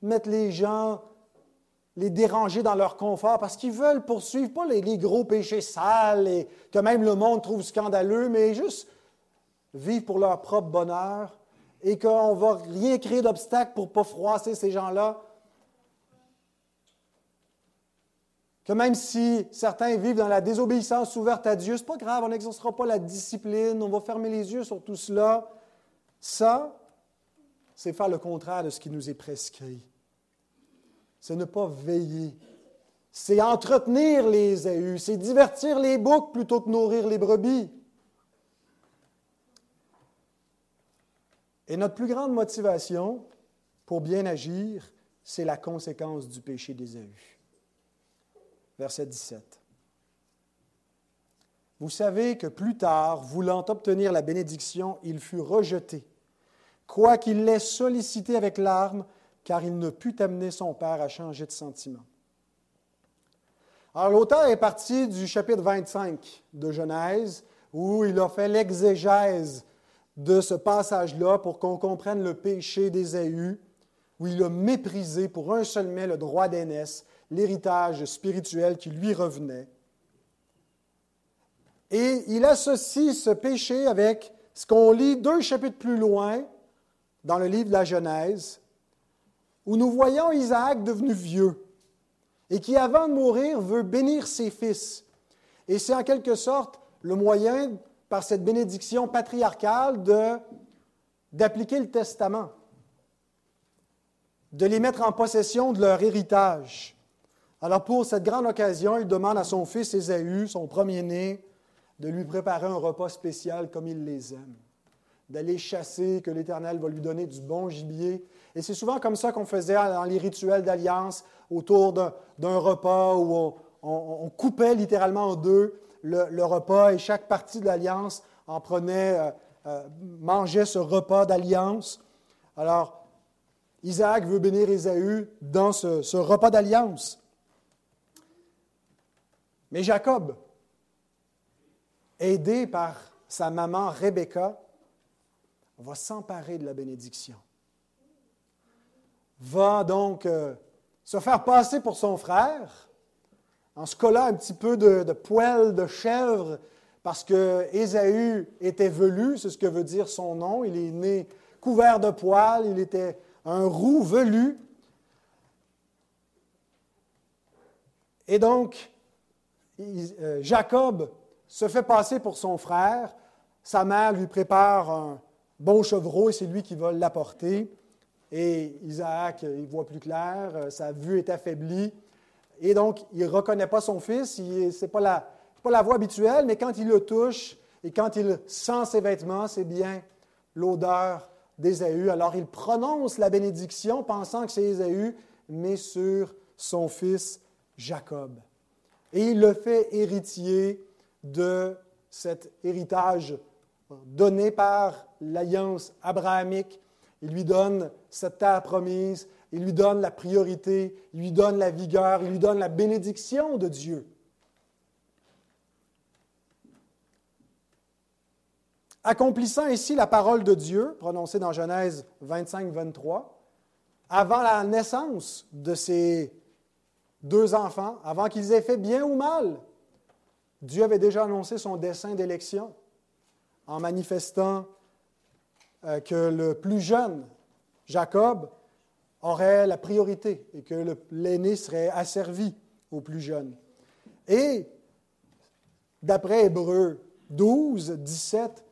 mettre les gens, les déranger dans leur confort, parce qu'ils veulent poursuivre pas les, gros péchés sales et que même le monde trouve scandaleux, mais juste vivre pour leur propre bonheur et qu'on ne va rien créer d'obstacle pour pas froisser ces gens-là. Que même si certains vivent dans la désobéissance ouverte à Dieu, ce n'est pas grave, on n'exercera pas la discipline, on va fermer les yeux sur tout cela. Ça, c'est faire le contraire de ce qui nous est prescrit. C'est ne pas veiller. C'est entretenir les éhus, c'est divertir les boucs plutôt que nourrir les brebis. Et notre plus grande motivation pour bien agir, c'est la conséquence du péché des éhus. Verset 17. Vous savez que plus tard, voulant obtenir la bénédiction, il fut rejeté quoiqu'il l'ait sollicité avec larmes, car il ne put amener son père à changer de sentiment. Alors, l'auteur est parti du chapitre 25 de Genèse, où il a fait l'exégèse de ce passage-là pour qu'on comprenne le péché d'Ésaü, où il a méprisé pour un seul mais le droit d'aînesse, l'héritage spirituel qui lui revenait. Et il associe ce péché avec ce qu'on lit deux chapitres plus loin dans le livre de la Genèse, où nous voyons Isaac devenu vieux et qui, avant de mourir, veut bénir ses fils. Et c'est en quelque sorte le moyen, par cette bénédiction patriarcale, de, d'appliquer le testament, de les mettre en possession de leur héritage. Alors pour cette grande occasion, il demande à son fils Ésaü, son premier-né, de lui préparer un repas spécial comme il les aime, d'aller chasser, que l'Éternel va lui donner du bon gibier. Et c'est souvent comme ça qu'on faisait dans les rituels d'alliance autour d'un repas où on, coupait littéralement en deux le, repas et chaque partie de l'alliance en prenait, euh, euh, mangeait ce repas d'alliance. Alors, Isaac veut bénir Ésaü dans ce repas d'alliance. Mais Jacob, aidé par sa maman Rebecca, va s'emparer de la bénédiction. Va donc euh, se faire passer pour son frère, en se collant un petit peu de, de poêle de chèvre, parce que Ésaü était velu, c'est ce que veut dire son nom. Il est né couvert de poils, il était un roux velu. Et donc, euh, Jacob se fait passer pour son frère. Sa mère lui prépare un bon chevreau et c'est lui qui va l'apporter. Et Isaac, il voit plus clair, euh, sa vue est affaiblie. Et donc, il ne reconnaît pas son fils. Ce n'est pas, la, pas la voie habituelle, mais quand il le touche et quand il sent ses vêtements, c'est bien l'odeur d'Ésaü. Alors, il prononce la bénédiction pensant que c'est Ésaü, mais sur son fils Jacob. Et il le fait héritier de cet héritage donné par l'alliance abrahamique. Il lui donne cette terre promise, il lui donne la priorité, il lui donne la vigueur, il lui donne la bénédiction de Dieu. Accomplissant ici la parole de Dieu, prononcée dans Genèse 25-23, avant la naissance de ces deux enfants, avant qu'ils aient fait bien ou mal, Dieu avait déjà annoncé son dessein d'élection en manifestant que le plus jeune, Jacob, aurait la priorité et que l'aîné serait asservi au plus jeune. Et d'après Hébreu 12, 17,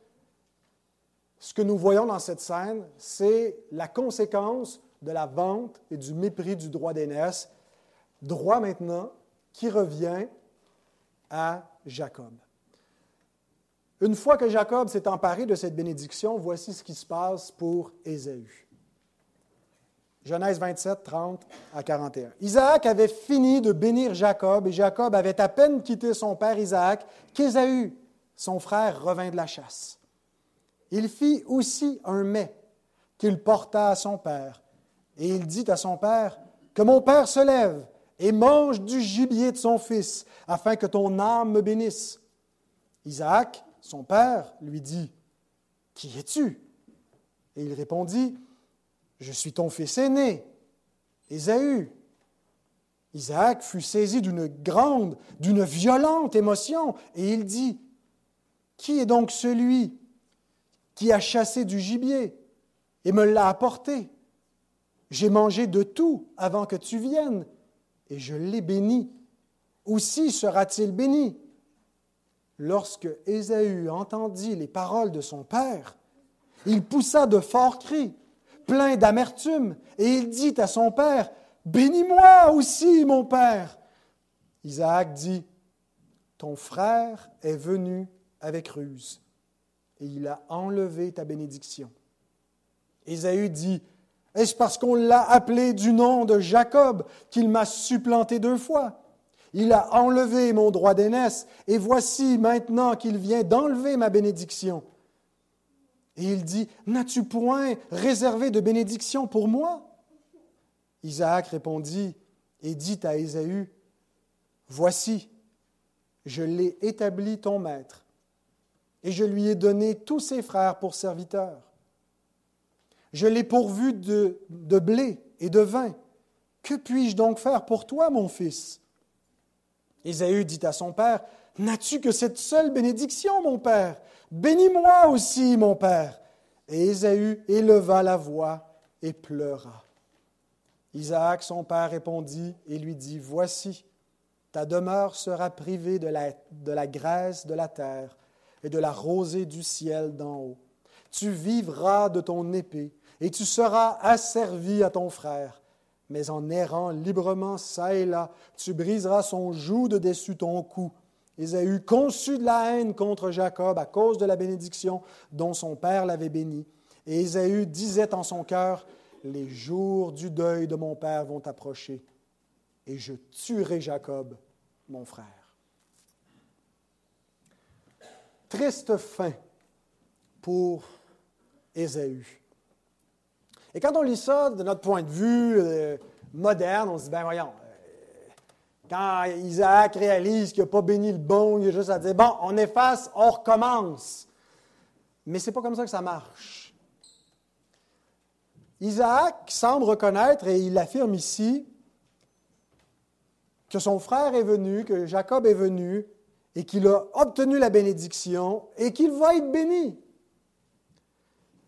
ce que nous voyons dans cette scène, c'est la conséquence de la vente et du mépris du droit d'aînesse, droit maintenant qui revient à Jacob. Une fois que Jacob s'est emparé de cette bénédiction, voici ce qui se passe pour Ésaü. Genèse 27, 30 à 41. Isaac avait fini de bénir Jacob et Jacob avait à peine quitté son père Isaac qu'Ésaü, son frère, revint de la chasse. Il fit aussi un mets qu'il porta à son père et il dit à son père, Que mon père se lève et mange du gibier de son fils, afin que ton âme me bénisse. Isaac, son père, lui dit, Qui es-tu? Et il répondit, Je suis ton fils aîné, Ésaü. Isaac fut saisi d'une grande, d'une violente émotion, et il dit, Qui est donc celui qui a chassé du gibier et me l'a apporté? J'ai mangé de tout avant que tu viennes et je l'ai béni. Aussi sera-t-il béni. Lorsque Ésaü entendit les paroles de son père, il poussa de forts cris, plein d'amertume, et il dit à son père, Bénis-moi aussi, mon père. Isaac dit, Ton frère est venu avec ruse, et il a enlevé ta bénédiction. Ésaü dit, est-ce parce qu'on l'a appelé du nom de Jacob qu'il m'a supplanté deux fois? Il a enlevé mon droit d'aînesse, et voici maintenant qu'il vient d'enlever ma bénédiction. Et il dit, N'as-tu point réservé de bénédiction pour moi? Isaac répondit et dit à Ésaü, Voici, je l'ai établi ton maître, et je lui ai donné tous ses frères pour serviteurs. Je l'ai pourvu de, blé et de vin. Que puis-je donc faire pour toi, mon fils? Ésaü dit à son père, N'as-tu que cette seule bénédiction, mon père? Bénis-moi aussi, mon père. Et Ésaü éleva la voix et pleura. Isaac, son père, répondit et lui dit, Voici, ta demeure sera privée de la, de la graisse de la terre et de la rosée du ciel d'en haut. Tu vivras de ton épée et tu seras asservi à ton frère. Mais en errant librement çà et là, tu briseras son joug de dessus ton cou. Ésaü conçut de la haine contre Jacob à cause de la bénédiction dont son père l'avait béni. Et Ésaü disait en son cœur, Les jours du deuil de mon père vont approcher, et je tuerai Jacob, mon frère. Triste fin pour Ésaü. Et quand on lit ça de notre point de vue euh, moderne, on se dit, ben voyons, euh, quand Isaac réalise qu'il n'a pas béni le bon, il a juste à dire, bon, on efface, on recommence. Mais ce n'est pas comme ça que ça marche. Isaac semble reconnaître, et il affirme ici, que son frère est venu, que Jacob est venu, et qu'il a obtenu la bénédiction, et qu'il va être béni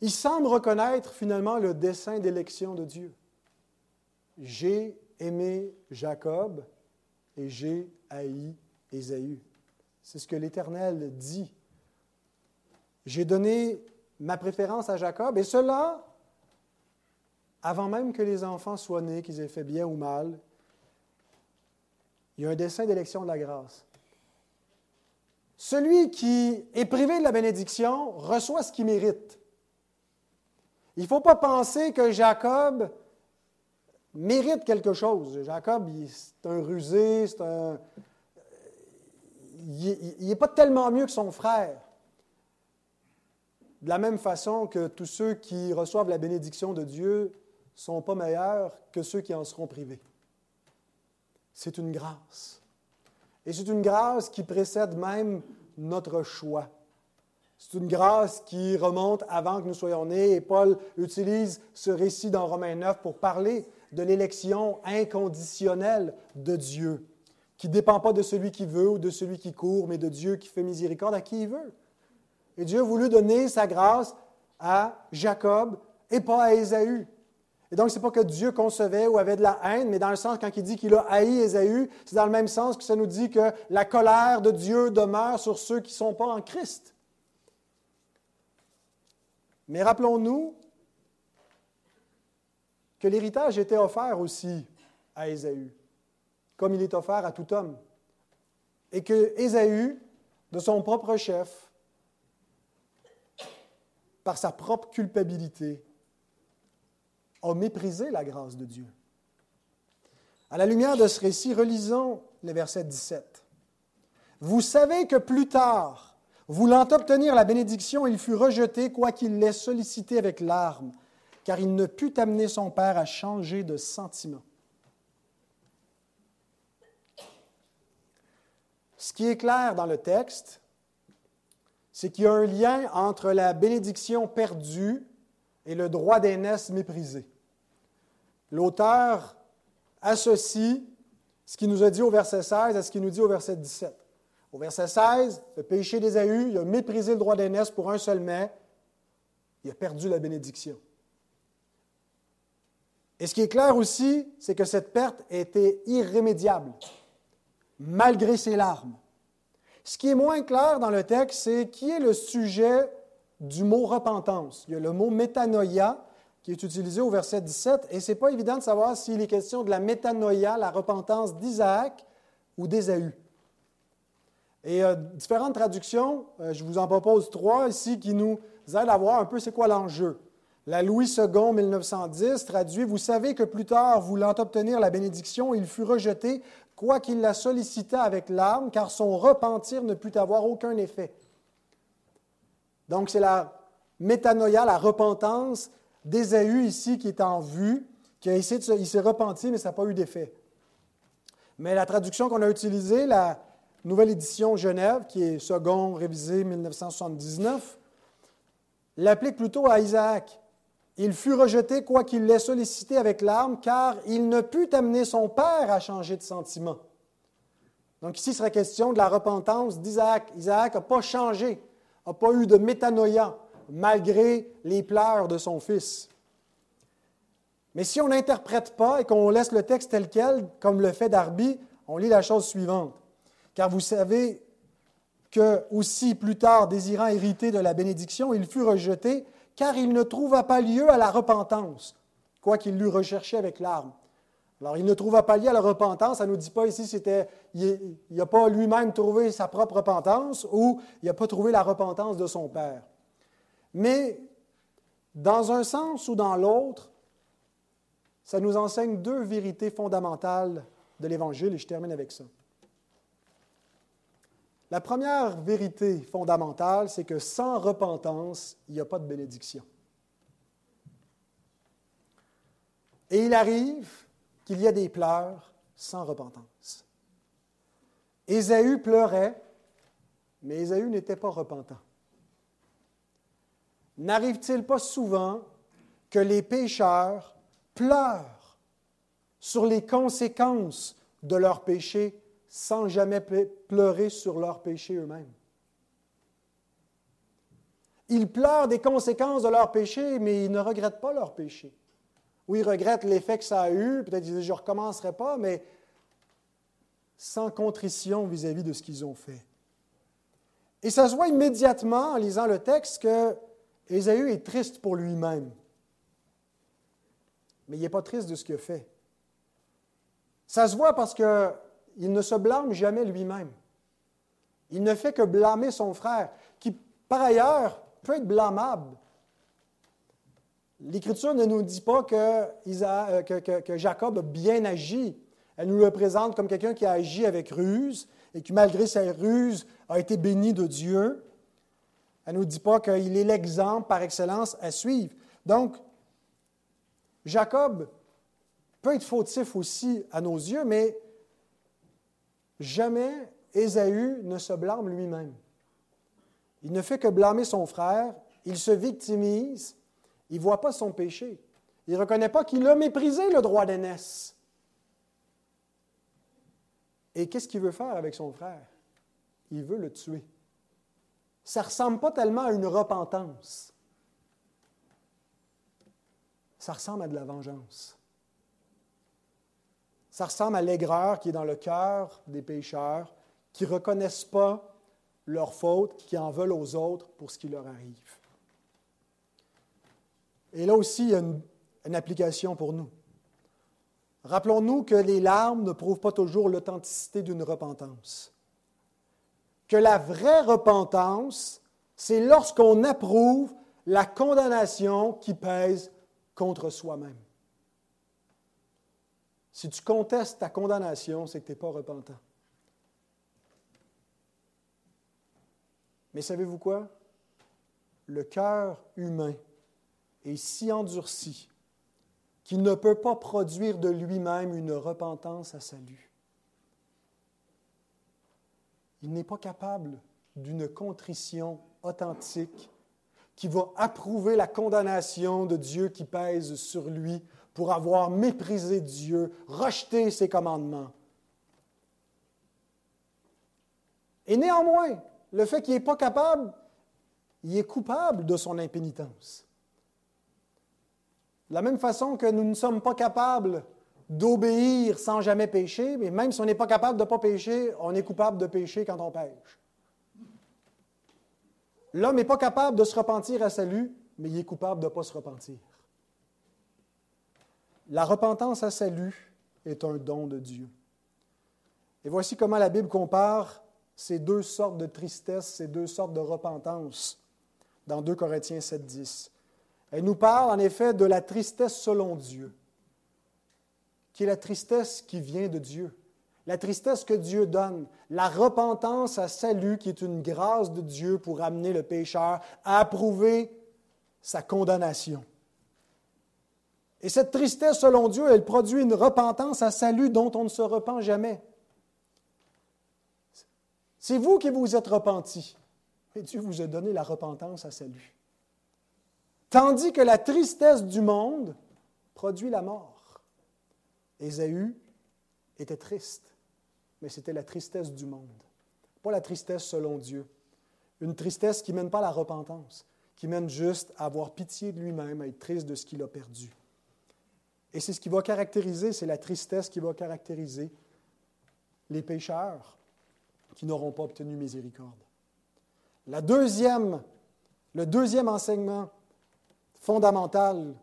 il semble reconnaître finalement le dessein d'élection de Dieu. J'ai aimé Jacob et j'ai haï Ésaü. C'est ce que l'Éternel dit. J'ai donné ma préférence à Jacob, et cela avant même que les enfants soient nés, qu'ils aient fait bien ou mal. Il y a un dessein d'élection de la grâce. Celui qui est privé de la bénédiction reçoit ce qu'il mérite. Il ne faut pas penser que Jacob mérite quelque chose. Jacob, c'est un rusé, c'est un... Il n'est pas tellement mieux que son frère. De la même façon que tous ceux qui reçoivent la bénédiction de Dieu ne sont pas meilleurs que ceux qui en seront privés. C'est une grâce. Et c'est une grâce qui précède même notre choix. C'est une grâce qui remonte avant que nous soyons nés et Paul utilise ce récit dans Romains 9 pour parler de l'élection inconditionnelle de Dieu, qui ne dépend pas de celui qui veut ou de celui qui court, mais de Dieu qui fait miséricorde à qui il veut. Et Dieu a voulu donner sa grâce à Jacob et pas à Ésaü. Et donc, ce n'est pas que Dieu concevait ou avait de la haine, mais dans le sens, quand il dit qu'il a haï Ésaü, c'est dans le même sens que ça nous dit que la colère de Dieu demeure sur ceux qui ne sont pas en Christ. Mais rappelons-nous que l'héritage était offert aussi à Ésaü, comme il est offert à tout homme. Et que Ésaü, de son propre chef, par sa propre culpabilité, a méprisé la grâce de Dieu. À la lumière de ce récit, relisons le verset 17. Vous savez que plus tard, Voulant obtenir la bénédiction, il fut rejeté, quoiqu'il l'ait sollicité avec larmes, car il ne put amener son père à changer de sentiment. Ce qui est clair dans le texte, c'est qu'il y a un lien entre la bénédiction perdue et le droit d'aînesse méprisé. L'auteur associe ce qu'il nous a dit au verset 16 à ce qu'il nous dit au verset 17. Au verset 16, le péché d'Ésaü, il a méprisé le droit d'aînesse pour un seul mais, il a perdu la bénédiction. Et ce qui est clair aussi, c'est que cette perte était irrémédiable, malgré ses larmes. Ce qui est moins clair dans le texte, c'est qui est le sujet du mot repentance. Il y a le mot métanoïa qui est utilisé au verset 17, et ce n'est pas évident de savoir s'il est question de la métanoïa, la repentance d'Isaac ou d'Ésaü. Et euh, différentes traductions, euh, je vous en propose trois ici qui nous aident à voir un peu c'est quoi l'enjeu. La Louis II, 1910, traduit Vous savez que plus tard, voulant obtenir la bénédiction, il fut rejeté, quoiqu'il la sollicita avec larmes, car son repentir ne put avoir aucun effet. Donc, c'est la métanoïa, la repentance d'Ésaü ici qui est en vue, qui a essayé de il s'est repenti, mais ça n'a pas eu d'effet. Mais la traduction qu'on a utilisée, la, Nouvelle édition Genève, qui est second révisé 1979, l'applique plutôt à Isaac. Il fut rejeté, quoiqu'il l'ait sollicité avec larmes, car il ne put amener son père à changer de sentiment. Donc ici, il serait question de la repentance d'Isaac. Isaac n'a pas changé, n'a pas eu de métanoïa, malgré les pleurs de son fils. Mais si on n'interprète pas et qu'on laisse le texte tel quel, comme le fait Darby, on lit la chose suivante. Car vous savez que aussi plus tard, désirant hériter de la bénédiction, il fut rejeté, car il ne trouva pas lieu à la repentance, quoiqu'il l'eût recherché avec larmes. Alors, il ne trouva pas lieu à la repentance. Ça ne nous dit pas ici c'était il n'a pas lui-même trouvé sa propre repentance ou il n'a pas trouvé la repentance de son père. Mais dans un sens ou dans l'autre, ça nous enseigne deux vérités fondamentales de l'Évangile et je termine avec ça. La première vérité fondamentale, c'est que sans repentance, il n'y a pas de bénédiction. Et il arrive qu'il y a des pleurs sans repentance. Ésaü pleurait, mais Ésaü n'était pas repentant. N'arrive-t-il pas souvent que les pécheurs pleurent sur les conséquences de leurs péchés sans jamais pleurer sur leurs péchés eux-mêmes? Ils pleurent des conséquences de leurs péchés, mais ils ne regrettent pas leurs péchés. Ou ils regrettent l'effet que ça a eu, peut-être qu'ils disent je ne recommencerai pas, mais sans contrition vis-à-vis de ce qu'ils ont fait. Et ça se voit immédiatement en lisant le texte que Ésaü est triste pour lui-même. Mais il n'est pas triste de ce qu'il a fait. Ça se voit parce qu'il ne se blâme jamais lui-même. Il ne fait que blâmer son frère, qui par ailleurs peut être blâmable. L'Écriture ne nous dit pas que, euh, Jacob a bien agi. Elle nous le présente comme quelqu'un qui a agi avec ruse et qui, malgré sa ruse, a été béni de Dieu. Elle ne nous dit pas qu'il est l'exemple par excellence à suivre. Donc, Jacob peut être fautif aussi à nos yeux, mais jamais Ésaü ne se blâme lui-même. Il ne fait que blâmer son frère, il se victimise, il ne voit pas son péché. Il ne reconnaît pas qu'il a méprisé le droit d'aînesse. Et qu'est-ce qu'il veut faire avec son frère? Il veut le tuer. Ça ne ressemble pas tellement à une repentance. Ça ressemble à de la vengeance. Ça ressemble à l'aigreur qui est dans le cœur des pécheurs, qui ne reconnaissent pas leur faute, qui en veulent aux autres pour ce qui leur arrive. Et là aussi, il y a une, une application pour nous. Rappelons-nous que les larmes ne prouvent pas toujours l'authenticité d'une repentance. Que la vraie repentance, c'est lorsqu'on approuve la condamnation qui pèse contre soi-même. Si tu contestes ta condamnation, c'est que tu n'es pas repentant. Mais savez-vous quoi? Le cœur humain est si endurci qu'il ne peut pas produire de lui-même une repentance à salut. Il n'est pas capable d'une contrition authentique qui va approuver la condamnation de Dieu qui pèse sur lui pour avoir méprisé Dieu, rejeté ses commandements. Et néanmoins, le fait qu'il n'est pas capable, il est coupable de son impénitence. De la même façon que nous ne sommes pas capables d'obéir sans jamais pécher, mais même si on n'est pas capable de ne pas pécher, on est coupable de pécher quand on pêche. L'homme n'est pas capable de se repentir à salut, mais il est coupable de ne pas se repentir. La repentance à salut est un don de Dieu. Et voici comment la Bible compare ces deux sortes de tristesse, ces deux sortes de repentance dans 2 Corinthiens 7, 10. Elle nous parle en effet de la tristesse selon Dieu, qui est la tristesse qui vient de Dieu, la tristesse que Dieu donne, la repentance à salut qui est une grâce de Dieu pour amener le pécheur à approuver sa condamnation. Et cette tristesse selon Dieu, elle produit une repentance à salut dont on ne se repent jamais. C'est vous qui vous êtes repentis, et Dieu vous a donné la repentance à salut. Tandis que la tristesse du monde produit la mort. Ésaü était triste, mais c'était la tristesse du monde. Pas la tristesse selon Dieu. Une tristesse qui ne mène pas à la repentance, qui mène juste à avoir pitié de lui-même, à être triste de ce qu'il a perdu. Et c'est ce qui va caractériser, c'est la tristesse qui va caractériser les pécheurs qui n'auront pas obtenu miséricorde. La deuxième, le deuxième enseignement fondamental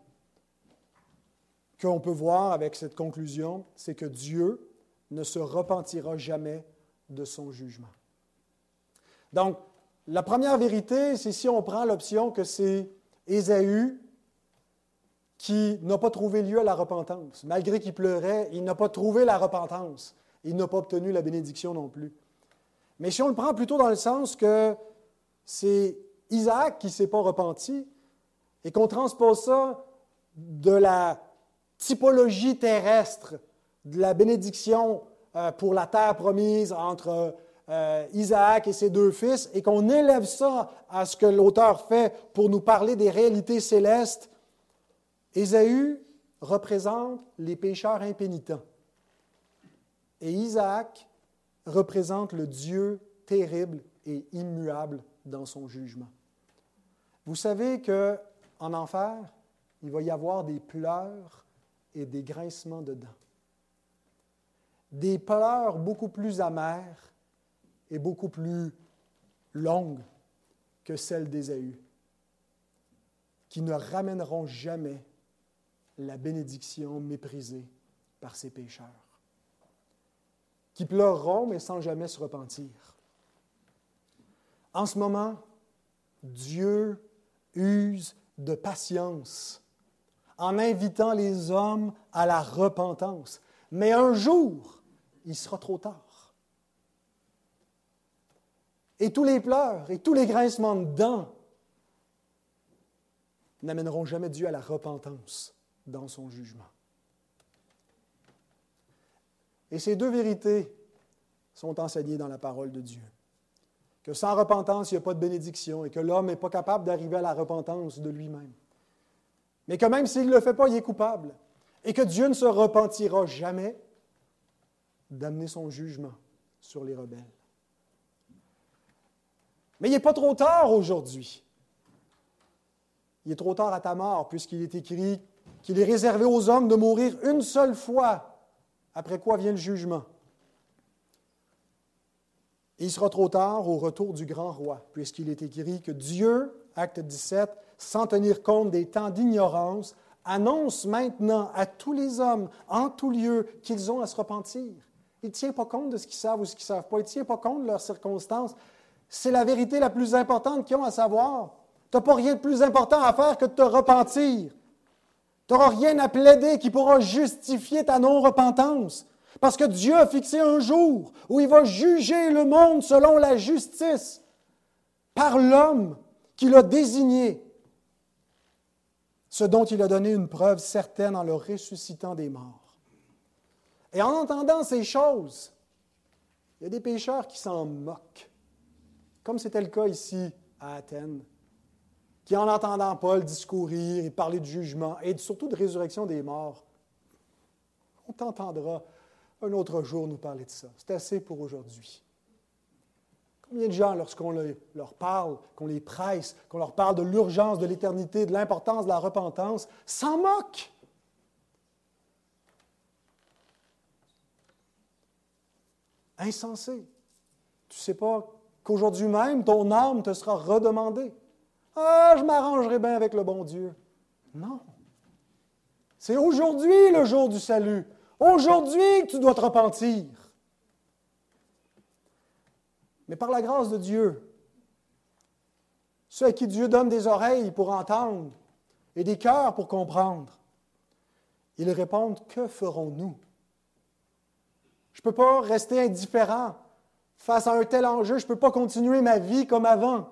qu'on peut voir avec cette conclusion, c'est que Dieu ne se repentira jamais de son jugement. Donc, la première vérité, c'est si on prend l'option que c'est Ésaü qui n'a pas trouvé lieu à la repentance. Malgré qu'il pleurait, il n'a pas trouvé la repentance. Il n'a pas obtenu la bénédiction non plus. Mais si on le prend plutôt dans le sens que c'est Isaac qui ne s'est pas repenti et qu'on transpose ça de la typologie terrestre de la bénédiction euh, pour la terre promise entre euh, Isaac et ses deux fils et qu'on élève ça à ce que l'auteur fait pour nous parler des réalités célestes, Ésaü représente les pécheurs impénitents et Isaac représente le Dieu terrible et immuable dans son jugement. Vous savez qu'en enfer, il va y avoir des pleurs et des grincements de dents. Des pleurs beaucoup plus amères et beaucoup plus longues que celles d'Ésaü, qui ne ramèneront jamais la bénédiction méprisée par ses pécheurs, qui pleureront mais sans jamais se repentir. En ce moment, Dieu use de patience en invitant les hommes à la repentance. Mais un jour, il sera trop tard. Et tous les pleurs et tous les grincements de dents n'amèneront jamais Dieu à la repentance dans son jugement. Et ces deux vérités sont enseignées dans la parole de Dieu. Que sans repentance, il n'y a pas de bénédiction et que l'homme n'est pas capable d'arriver à la repentance de lui-même mais que même s'il ne le fait pas, il est coupable, et que Dieu ne se repentira jamais d'amener son jugement sur les rebelles. Mais il n'est pas trop tard aujourd'hui. Il est trop tard à ta mort, puisqu'il est écrit qu'il est réservé aux hommes de mourir une seule fois, après quoi vient le jugement. Et il sera trop tard au retour du grand roi, puisqu'il est écrit que Dieu, acte 17, sans tenir compte des temps d'ignorance, annonce maintenant à tous les hommes, en tout lieu, qu'ils ont à se repentir. Il ne tient pas compte de ce qu'ils savent ou ce qu'ils ne savent pas. Il ne tient pas compte de leurs circonstances. C'est la vérité la plus importante qu'ils ont à savoir. Tu n'as pas rien de plus important à faire que de te repentir. Tu n'auras rien à plaider qui pourra justifier ta non-repentance. Parce que Dieu a fixé un jour où il va juger le monde selon la justice par l'homme qu'il a désigné ce dont il a donné une preuve certaine en le ressuscitant des morts. Et en entendant ces choses, il y a des pécheurs qui s'en moquent, comme c'était le cas ici à Athènes, qui en entendant Paul discourir et parler de jugement et surtout de résurrection des morts, on t'entendra un autre jour nous parler de ça. C'est assez pour aujourd'hui. Combien de gens, lorsqu'on leur parle, qu'on les presse, qu'on leur parle de l'urgence de l'éternité, de l'importance de la repentance, s'en moquent? Insensé. Tu ne sais pas qu'aujourd'hui même, ton âme te sera redemandée. Ah, je m'arrangerai bien avec le bon Dieu. Non. C'est aujourd'hui le jour du salut. Aujourd'hui que tu dois te repentir. Mais par la grâce de Dieu, ceux à qui Dieu donne des oreilles pour entendre et des cœurs pour comprendre, ils répondent, que ferons-nous? Je ne peux pas rester indifférent face à un tel enjeu, je ne peux pas continuer ma vie comme avant.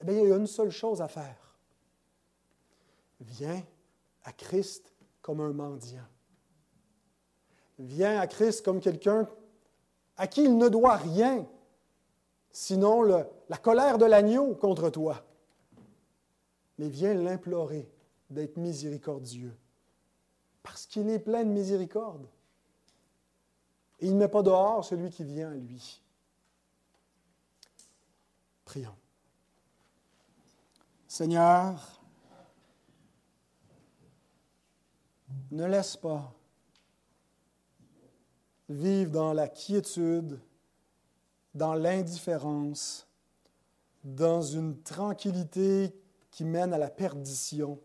Eh bien, il y a une seule chose à faire. Viens à Christ comme un mendiant. Viens à Christ comme quelqu'un à qui il ne doit rien, sinon la colère de l'agneau contre toi. Mais viens l'implorer d'être miséricordieux, parce qu'il est plein de miséricorde. Et il ne met pas dehors celui qui vient à lui. Prions. Seigneur, ne laisse pas vivre dans la quiétude, dans l'indifférence, dans une tranquillité qui mène à la perdition,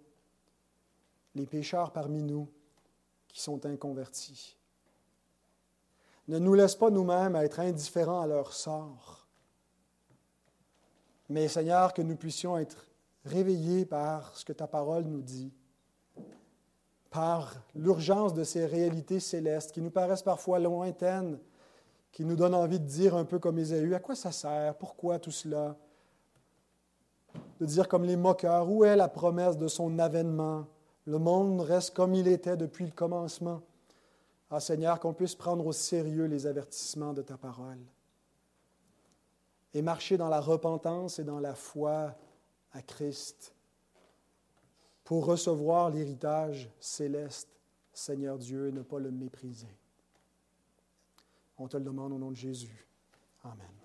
les pécheurs parmi nous qui sont inconvertis. Ne nous laisse pas nous-mêmes être indifférents à leur sort, mais Seigneur, que nous puissions être réveillés par ce que ta parole nous dit, par l'urgence de ces réalités célestes qui nous paraissent parfois lointaines, qui nous donnent envie de dire un peu comme Ésaü, à quoi ça sert, pourquoi tout cela? De dire comme les moqueurs, où est la promesse de son avènement? Le monde reste comme il était depuis le commencement. Ah Seigneur, qu'on puisse prendre au sérieux les avertissements de ta parole et marcher dans la repentance et dans la foi à Christ pour recevoir l'héritage céleste, Seigneur Dieu, et ne pas le mépriser. On te le demande au nom de Jésus. Amen.